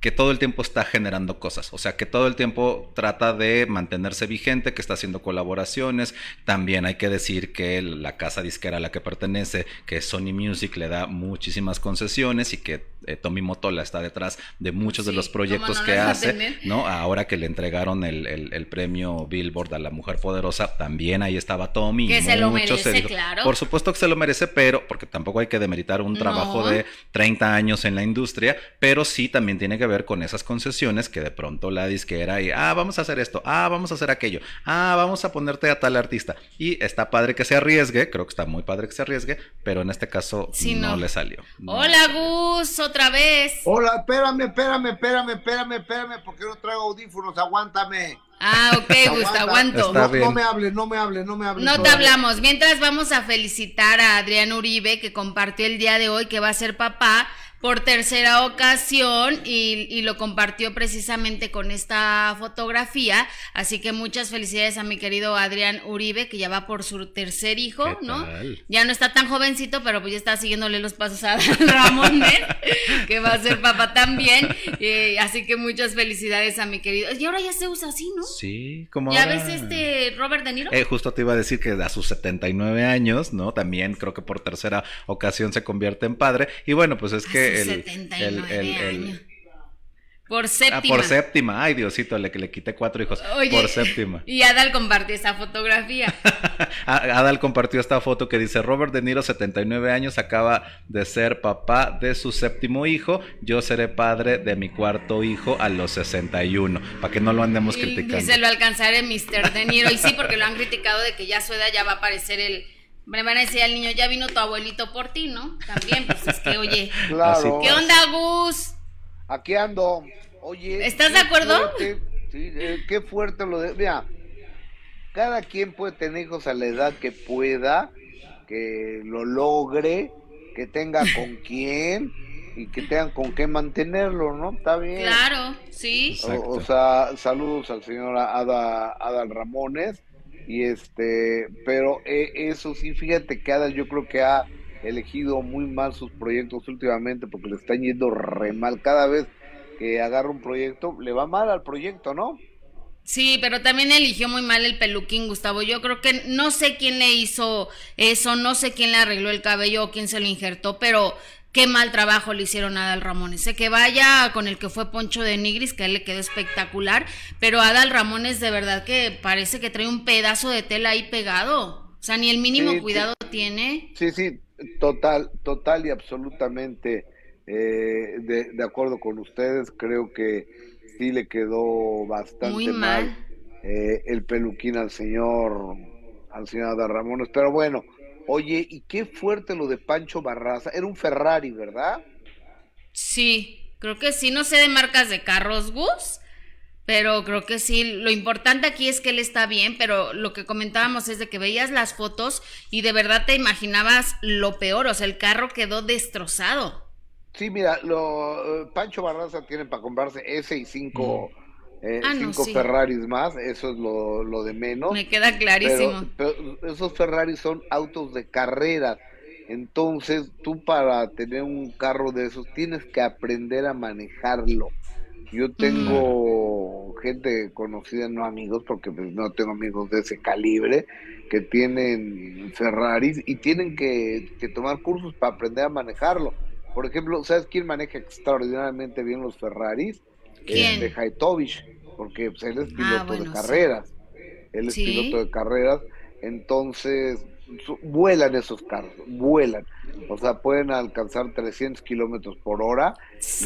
que todo el tiempo está generando cosas, o sea, que todo el tiempo trata de mantenerse vigente, que está haciendo colaboraciones. También hay que decir que la casa disquera a la que pertenece, que Sony Music, le da muchísimas concesiones y que eh, Tommy Motola está detrás de muchos de los proyectos que hace, ¿no? Ahora que le entregaron el, el, premio Billboard a la mujer poderosa, también ahí estaba Tommy. Que se lo merece, claro. Por supuesto que se lo merece, pero porque tampoco hay que demeritar un trabajo de 30 años en la industria, pero sí también tiene que ver con esas concesiones que de pronto la disquera y, ah, vamos a hacer esto, ah, vamos a hacer aquello, ah, vamos a ponerte a tal artista. Y está padre que se arriesgue, creo que está muy padre que se arriesgue, pero en este caso no, le salió. Hola Gus, otra vez. Hola, espérame, espérame, espérame, espérame, espérame, porque no traigo audífonos, aguántame. Ah, ok, Gus, aguanto. No, no, me hable, no me hable, no me hable. No te hablamos. Mientras vamos a felicitar a Adrián Uribe, que compartió el día de hoy que va a ser papá por tercera ocasión y, lo compartió precisamente con esta fotografía. Así que muchas felicidades a mi querido Adrián Uribe, que ya va por su tercer hijo, ¿no? Ya no está tan jovencito, pero pues ya está siguiéndole los pasos a <laughs> Ramón, que va a ser papá también. Eh, así que muchas felicidades a mi querido. Y ahora ya se usa así, ¿no? Sí, como. ¿Ya ves este Robert De Niro? Eh, justo te iba a decir que a sus 79 años, ¿no? También creo que por tercera ocasión se convierte en padre. Y bueno, pues es que el, por séptima. Ah, por séptima. Ay, Diosito, le, le quité cuatro hijos. por séptima. <laughs> Y Adal compartió esa fotografía. <laughs> Adal compartió esta foto que dice: Robert De Niro, 79 años, acaba de ser papá de su séptimo hijo. Yo seré padre de mi cuarto hijo a los 61. Para que no lo andemos criticando. Y se lo alcanzaré, Mr. De Niro. Y sí, porque lo han criticado de que ya su edad ya va a aparecer el me van a decir al niño, ya vino tu abuelito por ti, ¿no? También, pues es que, oye, <laughs> ¿qué onda, Gus? Aquí ando. Oye. ¿Estás de acuerdo? sí, eh, qué fuerte lo de. Mira, cada quien puede tener hijos a la edad que pueda, que lo logre, que tenga con <laughs> quién y que tengan con qué mantenerlo, ¿no? Está bien. Claro, sí. O, sea, saludos al señor Ada, Ada Ramones y este, pero eh, eso sí, fíjate que Adal yo creo que ha elegido muy mal sus proyectos últimamente porque le están yendo re mal. Cada vez que agarra un proyecto, le va mal al proyecto, ¿no? Sí, pero también eligió muy mal el peluquín, Gustavo. Yo creo que no sé quién le hizo eso, no sé quién le arregló el cabello o quién se lo injertó, pero qué mal trabajo le hicieron a Adal Ramones. Sé que vaya con el que fue Poncho de Nigris, que a él le quedó espectacular, pero Adal Ramones de verdad que parece que trae un pedazo de tela ahí pegado. O sea, ni el mínimo cuidado tiene. Sí, sí, total, total y absolutamente eh, de, acuerdo con ustedes. Creo que sí le quedó bastante mal, eh, el peluquín al señor, al señor Adal Ramones. Pero bueno, Oye, y qué fuerte lo de Pancho Barraza. Era un Ferrari, ¿verdad? Sí, creo que sí. No sé de marcas de carros, Gus, pero creo que sí. Lo importante aquí es que él está bien, pero lo que comentábamos es de que veías las fotos y de verdad te imaginabas lo peor. O sea, el carro quedó destrozado. Sí, mira, lo, eh, Pancho Barraza tiene para comprarse ese y cinco eh, ah, cinco Ferraris más, eso es lo, de menos. Me queda clarísimo. Pero, esos Ferraris son autos de carrera. Entonces, tú para tener un carro de esos tienes que aprender a manejarlo. Yo tengo gente conocida, no amigos, porque pues, no tengo amigos de ese calibre, que tienen Ferraris y tienen que, tomar cursos para aprender a manejarlo. Por ejemplo, ¿sabes quién maneja extraordinariamente bien los Ferraris? ¿Quién? de Haitovich, porque pues, él es ah, piloto de carreras. Él es piloto de carreras, entonces vuelan esos carros, vuelan. o sea, pueden alcanzar 300 kilómetros por hora.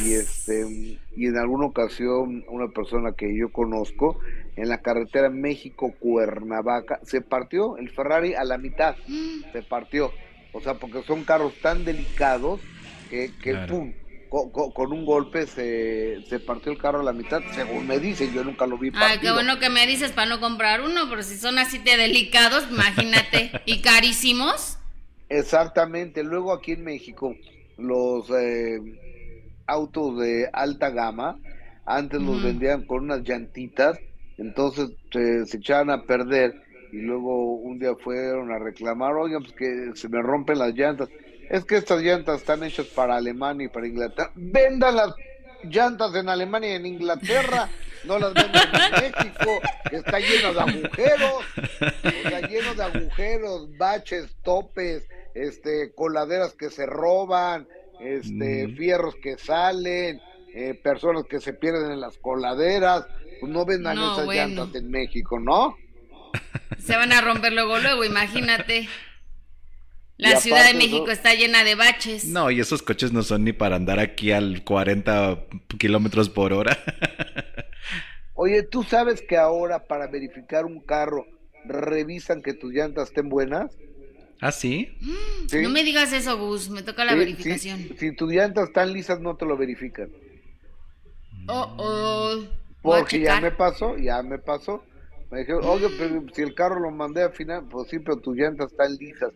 Y este y en alguna ocasión una persona que yo conozco en la carretera México Cuernavaca se partió el Ferrari a la mitad, se partió, o sea, porque son carros tan delicados que, que pum, con, un golpe se, se, partió el carro a la mitad, según me dicen, yo nunca lo vi. Ay, qué bueno que me dices para no comprar uno, pero si son así de delicados, imagínate, <laughs> y carísimos. Exactamente, luego aquí en México, los eh, autos de alta gama, antes los vendían con unas llantitas, entonces se echaban a perder y luego un día fueron a reclamar, oigan, pues que se me rompen las llantas es que estas llantas están hechas para Alemania y para Inglaterra. Vendan las llantas en Alemania y en Inglaterra, no las vendan en <laughs> México, que está lleno de agujeros, está lleno de agujeros, baches, topes, este, coladeras que se roban, este, fierros que salen, eh, personas que se pierden en las coladeras, pues no vendan esas llantas en México, ¿no? Se van a romper luego, luego, imagínate. La Ciudad de México está llena de baches. No, y esos coches no son ni para andar aquí al 40 kilómetros por hora. <laughs> Oye, ¿tú sabes que ahora para verificar un carro revisan que tus llantas estén buenas? ¿Ah, sí? No me digas eso, Gus, me toca la verificación. Si, tus llantas están lisas, no te lo verifican. Oh, oh. Porque ya me pasó, ya me pasó. Me dijeron, oye, pero si el carro lo mandé al final, pues sí, pero tus llantas están lisas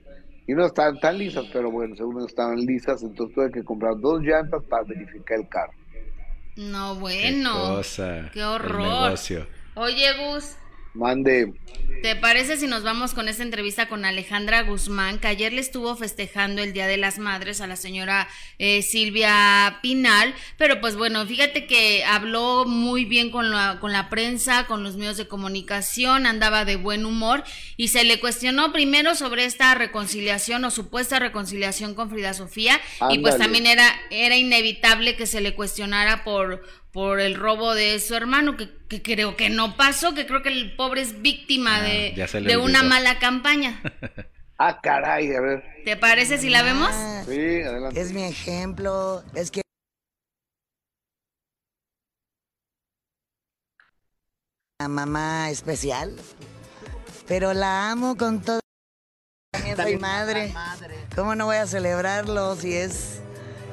y no estaban tan lisas, pero bueno, según estaban lisas, entonces tuve que comprar dos llantas para verificar el carro. No, bueno. Qué, horror. Oye, Gus. Mande. ¿Te parece si nos vamos con esta entrevista con Alejandra Guzmán, que ayer le estuvo festejando el Día de las Madres a la señora eh, Silvia Pinal? Pero pues bueno, fíjate que habló muy bien con la, con la prensa, con los medios de comunicación, andaba de buen humor y se le cuestionó primero sobre esta reconciliación o supuesta reconciliación con Frida Sofía y pues también era, era inevitable que se le cuestionara por por el robo de su hermano, que, creo que no pasó, que creo que el pobre es víctima ah, de, de una mala campaña. <laughs> ah, caray, a ver. ¿Te parece si la vemos? Sí, adelante. Es mi ejemplo, es que... La mamá especial, pero la amo con todo. También soy madre. ¿Cómo no voy a celebrarlo si es,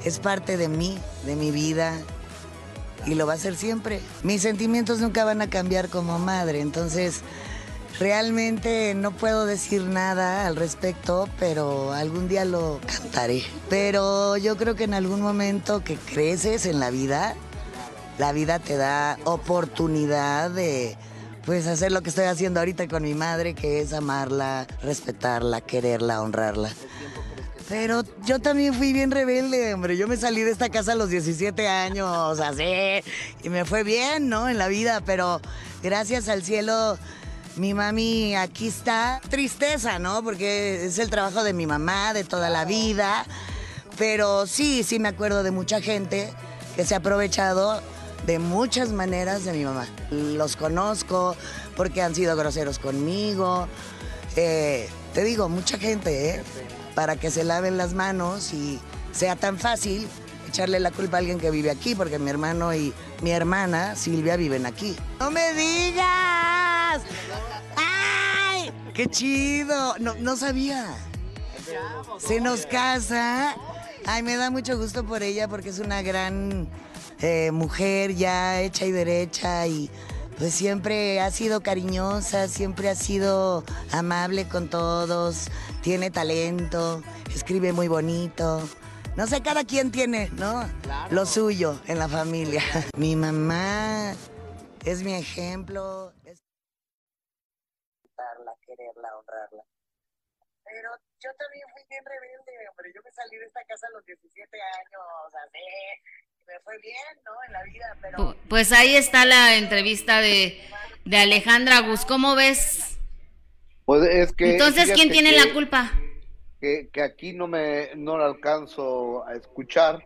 es parte de mí, de mi vida? Y lo va a ser siempre. Mis sentimientos nunca van a cambiar como madre, entonces realmente no puedo decir nada al respecto, pero algún día lo cantaré. Pero yo creo que en algún momento que creces en la vida, la vida te da oportunidad de pues hacer lo que estoy haciendo ahorita con mi madre, que es amarla, respetarla, quererla, honrarla. Pero yo también fui bien rebelde, hombre. Yo me salí de esta casa a los 17 años, así, y me fue bien, ¿no? En la vida, pero gracias al cielo, mi mami aquí está. Tristeza, ¿no? Porque es el trabajo de mi mamá de toda la vida. Pero sí, sí me acuerdo de mucha gente que se ha aprovechado de muchas maneras de mi mamá. Los conozco porque han sido groseros conmigo. Eh, te digo, mucha gente, ¿eh? Para que se laven las manos y sea tan fácil echarle la culpa a alguien que vive aquí, porque mi hermano y mi hermana Silvia viven aquí. ¡No me digas! ¡Ay! ¡Qué chido! No, no sabía. Se nos casa. Ay, me da mucho gusto por ella porque es una gran eh, mujer ya hecha y derecha y pues siempre ha sido cariñosa, siempre ha sido amable con todos, tiene talento, escribe muy bonito. No sé, cada quien tiene, ¿no? Lo suyo en la familia. <laughs> Mi mamá es mi ejemplo. Es... quererla, honrarla. Pero yo también fui bien rebelde, hombre. Yo me salí de esta casa a los 17 años, así me fue bien, ¿no? En la vida, pero... Pues ahí está la entrevista de, de Alejandra Gus. ¿Cómo ves? Pues es que... Entonces, ¿quién tiene la culpa? Que, que, aquí no me no la alcanzo a escuchar,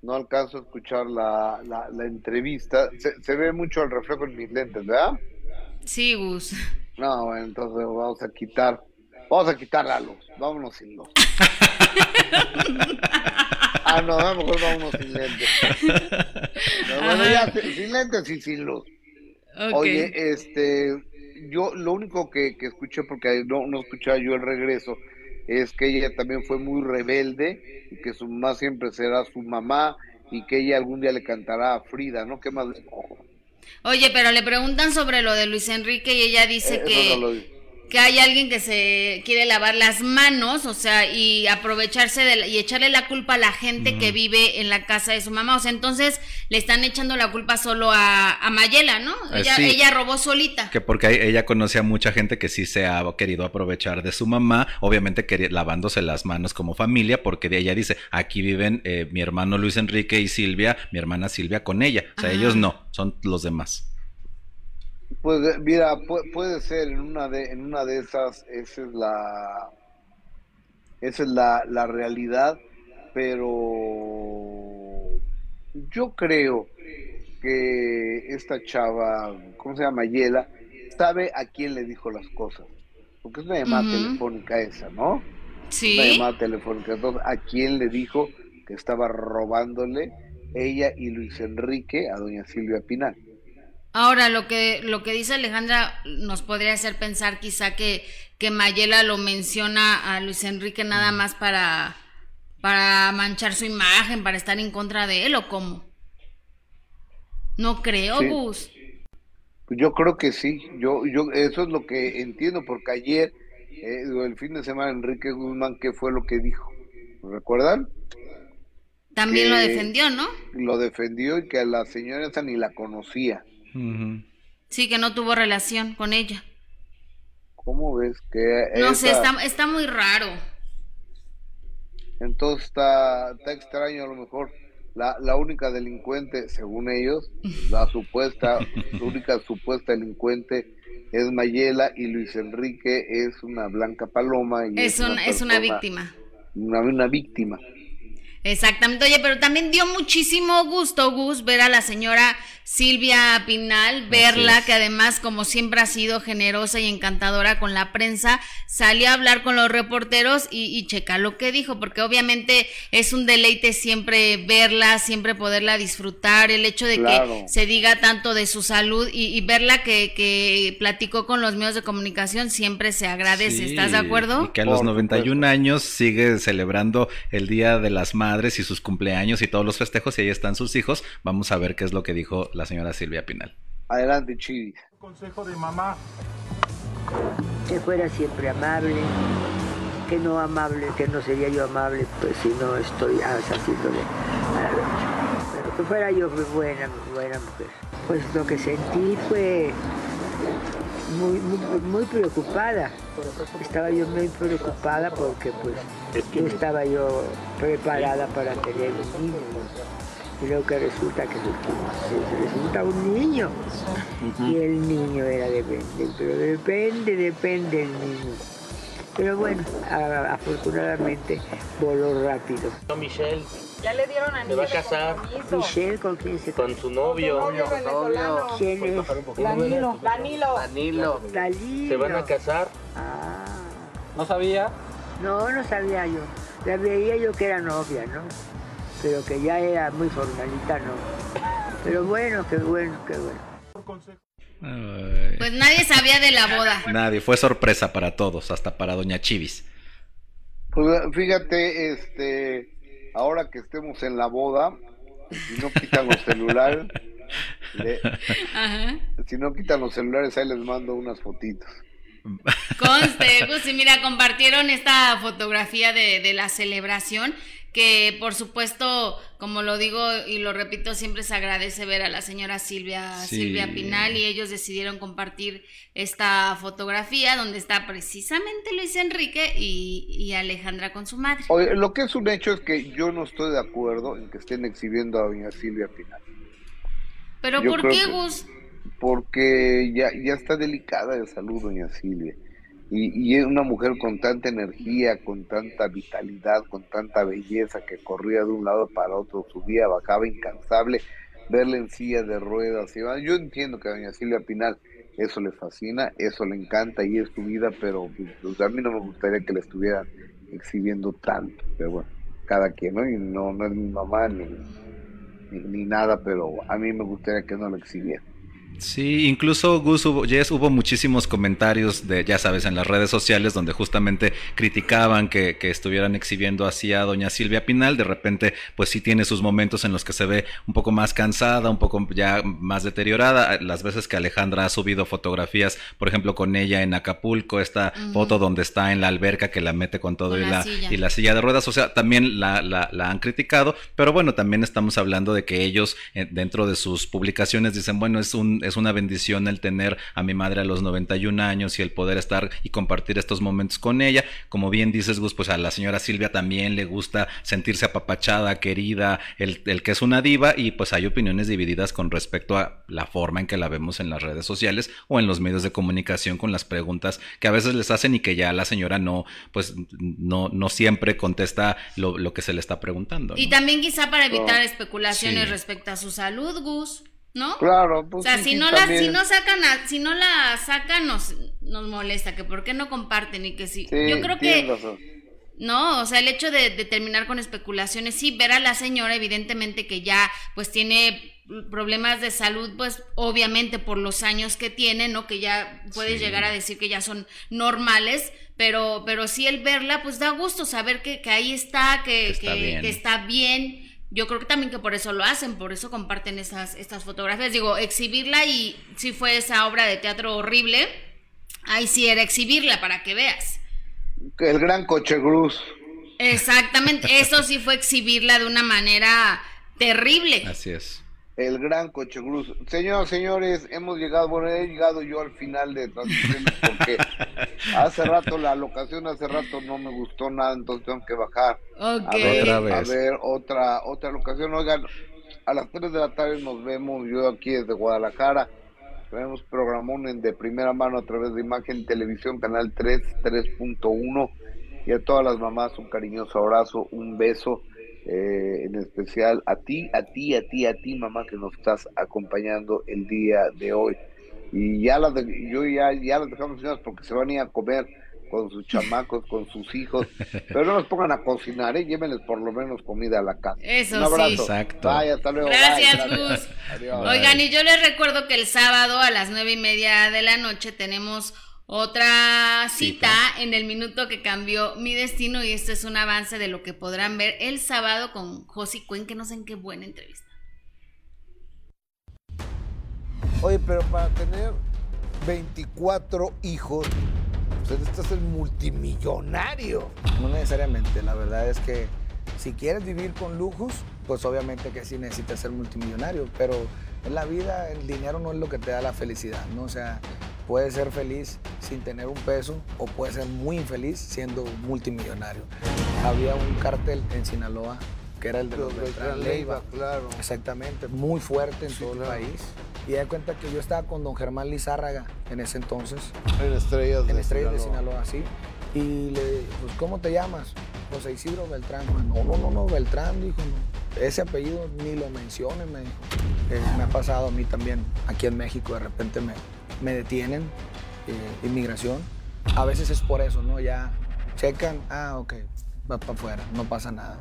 no alcanzo a escuchar la, la, entrevista. Se, ve mucho el reflejo en mis lentes, ¿verdad? Sí, Gus. No, bueno, entonces vamos a quitar. Vamos a quitar la luz, vámonos sin luz. <laughs> ah, no, a lo mejor vámonos sin lentes. bueno, ya, sin lentes y sin luz. Oye, este, yo lo único que, que escuché, porque no, no escuchaba yo el regreso, es que ella también fue muy rebelde y que su mamá siempre será su mamá y que ella algún día le cantará a Frida, ¿no? ¿Qué más? Oye, pero le preguntan sobre lo de Luis Enrique y ella dice eh, que que hay alguien que se quiere lavar las manos, o sea, y aprovecharse de y echarle la culpa a la gente que vive en la casa de su mamá. O sea, entonces le están echando la culpa solo a, Mayela, ¿no? Eh, ella, ella robó solita. Que porque ella conoce a mucha gente que sí se ha querido aprovechar de su mamá, obviamente lavándose las manos como familia, porque de ella dice, aquí viven eh, mi hermano Luis Enrique y Silvia, mi hermana Silvia con ella. O sea, ellos no, son los demás. Pues mira, puede, ser en una de en una de esas esa es la esa es la, la realidad, pero yo creo que esta chava, ¿cómo se llama? Yela, sabe a quién le dijo las cosas. Porque es una llamada telefónica esa, ¿no? Sí. Una llamada telefónica. Entonces, ¿a quién le dijo que estaba robándole ella y Luis Enrique a doña Silvia Pinal? Ahora, lo que, lo que dice Alejandra nos podría hacer pensar quizá que, que Mayela lo menciona a Luis Enrique nada más para, para manchar su imagen, para estar en contra de él, ¿o cómo? No creo, Gus. Yo creo que sí, yo, yo, eso es lo que entiendo, porque ayer, eh, el fin de semana, Enrique Guzmán, ¿qué fue lo que dijo? ¿Recuerdan? También lo defendió, ¿no? Lo defendió y que a la señora esa ni la conocía. Sí, que no tuvo relación con ella. ¿Cómo ves que... No sé, está, está muy raro. Entonces está, está extraño a lo mejor. La, la única delincuente, según ellos, la supuesta, <laughs> la única supuesta delincuente es Mayela y Luis Enrique es una blanca paloma. Y es, una, es una víctima. Una, una víctima. Exactamente, oye, pero también dio muchísimo gusto, Gus, ver a la señora Silvia Pinal, verla, que además, como siempre ha sido generosa y encantadora con la prensa, salió a hablar con los reporteros y, y checa lo que dijo, porque obviamente es un deleite siempre verla, siempre poderla disfrutar, el hecho de que se diga tanto de su salud y, verla que, que, platicó con los medios de comunicación siempre se agradece, ¿estás de acuerdo? Y que a los 91 años sigue celebrando el Día de las Madres y sus cumpleaños y todos los festejos y ahí están sus hijos. Vamos a ver qué es lo que dijo la señora Silvia Pinal. Adelante, Chivis. Consejo de mamá. Que fuera siempre amable, que no amable, que no sería yo amable, pues si no estoy haciéndole a la Pero que fuera yo buena, buena mujer. Pues lo que sentí fue muy, muy, preocupada. Estaba yo muy preocupada porque pues no estaba yo preparada para tener un niño creo que resulta que resulta un niño. Y el niño era depende, pero depende, depende el niño. Pero bueno, afortunadamente voló rápido. Michelle. Ya le dieron a ¿Se va a casar? Michelle, ¿con quién se Con su novio. novio, ¿Quién es? Danilo. Danilo. Danilo. Danilo. ¿Se van a casar? Ah. ¿No sabía? No, no sabía yo. La veía yo que era novia, ¿no? pero que ya era muy formalita, no. Pero bueno, qué bueno, qué bueno. Pues nadie sabía de la boda. Nadie, fue sorpresa para todos, hasta para Doña Chivis. Pues fíjate, este, ahora que estemos en la boda, si no quitan los celulares, <laughs> si no quitan los celulares, ahí les mando unas fotitos. Conste, pues sí, mira, compartieron esta fotografía de, de la celebración que por supuesto, como lo digo y lo repito, siempre se agradece ver a la señora Silvia, Silvia Pinal y ellos decidieron compartir esta fotografía donde está precisamente Luis Enrique y, Alejandra con su madre. Oye, lo que es un hecho es que yo no estoy de acuerdo en que estén exhibiendo a doña Silvia Pinal. ¿Pero por qué, Gus? Porque ya, ya está delicada de salud doña Silvia y, es una mujer con tanta energía, con tanta vitalidad, con tanta belleza que corría de un lado para otro, subía, bajaba incansable, verla en silla de ruedas. Yo entiendo que doña Silvia Pinal eso le fascina, eso le encanta y es su vida, pero pues, a mí no me gustaría que le estuvieran exhibiendo tanto, pero bueno, cada quien, ¿no? Y no, es mi mamá ni, ni, ni nada, pero a mí me gustaría que no lo exhibiera. Sí, incluso Gus hubo, hubo muchísimos comentarios de, ya sabes, en las redes sociales donde justamente criticaban que, que, estuvieran exhibiendo así a doña Silvia Pinal. De repente, pues sí tiene sus momentos en los que se ve un poco más cansada, un poco ya más deteriorada. Las veces que Alejandra ha subido fotografías, por ejemplo, con ella en Acapulco, esta foto donde está en la alberca que la mete con todo y, la, y la silla de ruedas, o sea, también la, la, la, han criticado, pero bueno, también estamos hablando de que ellos eh, dentro de sus publicaciones dicen, bueno, es un es una bendición el tener a mi madre a los 91 años y el poder estar y compartir estos momentos con ella. Como bien dices, Gus, pues a la señora Silvia también le gusta sentirse apapachada, querida, el, el que es una diva y pues hay opiniones divididas con respecto a la forma en que la vemos en las redes sociales o en los medios de comunicación con las preguntas que a veces les hacen y que ya la señora no, pues no, no siempre contesta lo, lo que se le está preguntando. Y también quizá para evitar especulaciones respecto a su salud, Gus. ¿No? Claro, pues. O sea, si, no la, si no sacan, si no la sacan, nos, nos molesta, que por qué no comparten y que sí. Yo creo que. No, o sea, el hecho de, de, terminar con especulaciones, sí, ver a la señora, evidentemente que ya, pues tiene problemas de salud, pues obviamente por los años que tiene, ¿no? Que ya puedes llegar a decir que ya son normales, pero, pero sí el verla, pues da gusto saber que, que ahí está, que, que, que está bien yo creo que también que por eso lo hacen, por eso comparten esas, estas fotografías. Digo, exhibirla y si fue esa obra de teatro horrible, ahí sí era exhibirla para que veas. El gran coche Cruz. Exactamente, eso sí fue exhibirla de una manera terrible. Así es el gran Coche Cruz. Señoras, señores, hemos llegado, bueno, he llegado yo al final de transmisiones porque <laughs> hace rato la locación, hace rato no me gustó nada, entonces tengo que bajar. A, ver, a ver, otra, otra locación. Oigan, a las 3 de la tarde nos vemos, yo aquí desde Guadalajara. Tenemos programón de primera mano a través de Imagen Televisión, Canal 3, 3.1. Y a todas las mamás un cariñoso abrazo, un beso eh, en especial a ti, a ti, a ti, a ti, mamá, que nos estás acompañando el día de hoy. Y ya las de, yo ya, ya las dejamos porque se van a ir a comer con sus chamacos, con sus hijos, <laughs> pero no nos pongan a cocinar, ¿eh? llévenles por lo menos comida a la casa. Eso Un abrazo. sí. Exacto. hasta luego. Gracias, Gus. Oigan, y yo les recuerdo que el sábado a las nueve y media de la noche tenemos otra cita, en el minuto que cambió mi destino y este es un avance de lo que podrán ver el sábado con Josie Cuen, que no sé en qué buena entrevista. Oye, pero para tener 24 hijos, pues necesitas ser multimillonario. No necesariamente, la verdad es que si quieres vivir con lujos, pues obviamente que sí necesitas ser multimillonario, pero en la vida el dinero no es lo que te da la felicidad, ¿no? O sea, puedes ser feliz sin tener un peso o puedes ser muy infeliz siendo multimillonario. Había un cartel en Sinaloa que era el de los Beltrán Leiva. claro. Exactamente, muy fuerte en todo el país. Y da cuenta que yo estaba con don Germán Lizárraga en ese entonces. En Estrellas de En Estrellas de Sinaloa, sí. Y le pues, ¿cómo te llamas? José Isidro Beltrán. No, no, no, no, Beltrán, dijo, Ese apellido ni lo menciones, me dijo. Eh, me ha pasado a mí también, aquí en México, de repente me, me detienen, eh, inmigración. A veces es por eso, ¿no? Ya checan, ah, ok, va para afuera, no pasa nada.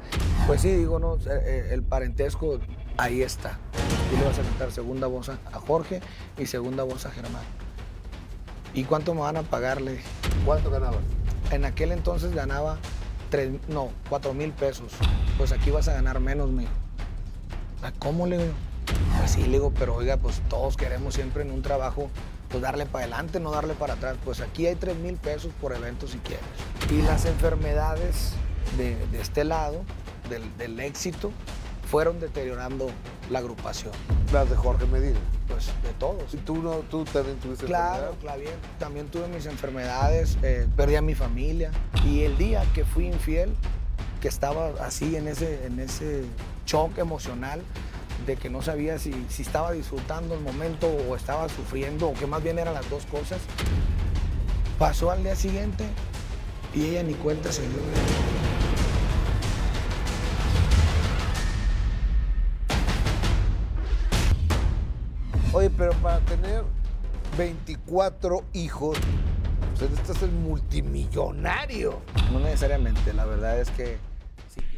Pues sí, digo, no, eh, el parentesco ahí está. Y le vas a cantar segunda voz a Jorge y segunda voz a Germán. ¿Y cuánto me van a pagarle? ¿Cuánto ganaba? En aquel entonces ganaba tres, no, cuatro mil pesos. Pues aquí vas a ganar menos, mijo. ¿Cómo le digo? Sí, le digo, pero oiga, pues todos queremos siempre en un trabajo pues darle para adelante, no darle para atrás. Pues aquí hay 3 mil pesos por evento si quieres. Y las enfermedades de, este lado, del, éxito, fueron deteriorando la agrupación. Las de Jorge Medina. Pues de todos. ¿Y tú, no, tú también tuviste Claro, claro, también tuve mis enfermedades, eh, perdí a mi familia. Y el día que fui infiel, que estaba así en ese, en ese shock emocional, de que no sabía si, si estaba disfrutando el momento o estaba sufriendo o que más bien eran las dos cosas. Pasó al día siguiente y ella ni cuenta se dio. Oye, pero para tener 24 hijos. Usted este es el multimillonario. No necesariamente, la verdad es que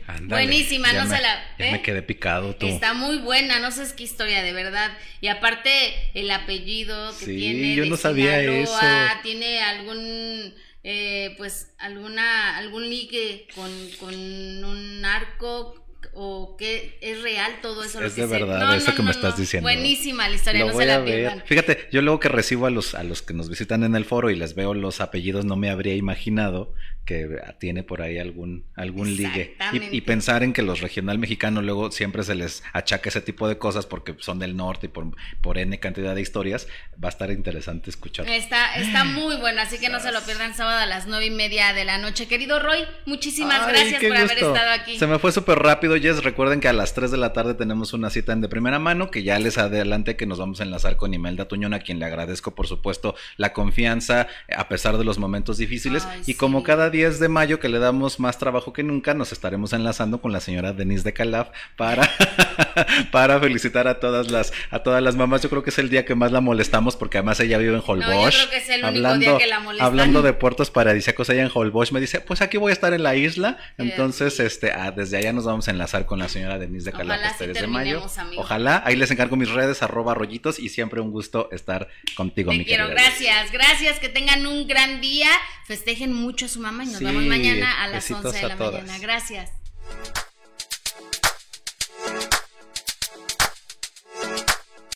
Ándale, Buenísima, no me, se la. Ya ¿eh? me quedé picado tú. Está muy buena, no sé qué historia, de verdad. Y aparte, el apellido que Sí, tiene. yo no sabía Sinaloa, eso. Tiene algún. Eh, pues alguna algún ligue con, con un narco o que es real todo eso lo Es que de se- verdad, No, eso no, que me estás diciendo. buenísima la historia Lo no voy se a la ver. pierdan Fíjate, yo luego que recibo a los, a los que nos visitan en el foro y les veo los apellidos, no me habría imaginado que tiene por ahí algún, algún ligue. Y, y pensar en que los regional mexicanos luego siempre se les achaca ese tipo de cosas porque son del norte y por, por N cantidad de historias, va a estar interesante escuchar. Está, está <gasps> muy bueno, así que no se lo pierdan sábado a las nueve y media de la noche. Querido Roy, muchísimas Ay, gracias por haber estado aquí. Se me fue súper rápido, Jess. Recuerden que a las 3 de la tarde tenemos una cita en de primera mano, que ya les adelante que nos vamos a enlazar con Imelda Tuñón, a quien le agradezco, por supuesto, la confianza, a pesar de los momentos difíciles. Ay, y como cada 10 de mayo que le damos más trabajo que nunca, nos estaremos enlazando con la señora Denise de Calaf para, <laughs> para felicitar a todas las, a todas las mamás. Yo creo que es el día que más la molestamos, porque además ella vive en Holbox. creo que es el único hablando, día que la molestan. hablando de puertos paradisíacos allá en Holbox, me dice, pues aquí voy a estar en la isla. Entonces, este, ah, desde allá nos vamos a enlazar con la señora Denise de Calaf Ojalá este sí 3 de mayo. amigo. Ojalá, ahí les encargo mis redes, arroba rollitos, y siempre un gusto estar contigo, Te mi quiero, querida. gracias, gracias, que tengan un gran día, festejen mucho a su mamá nos sí, vemos mañana a las 11 de la mañana. Gracias.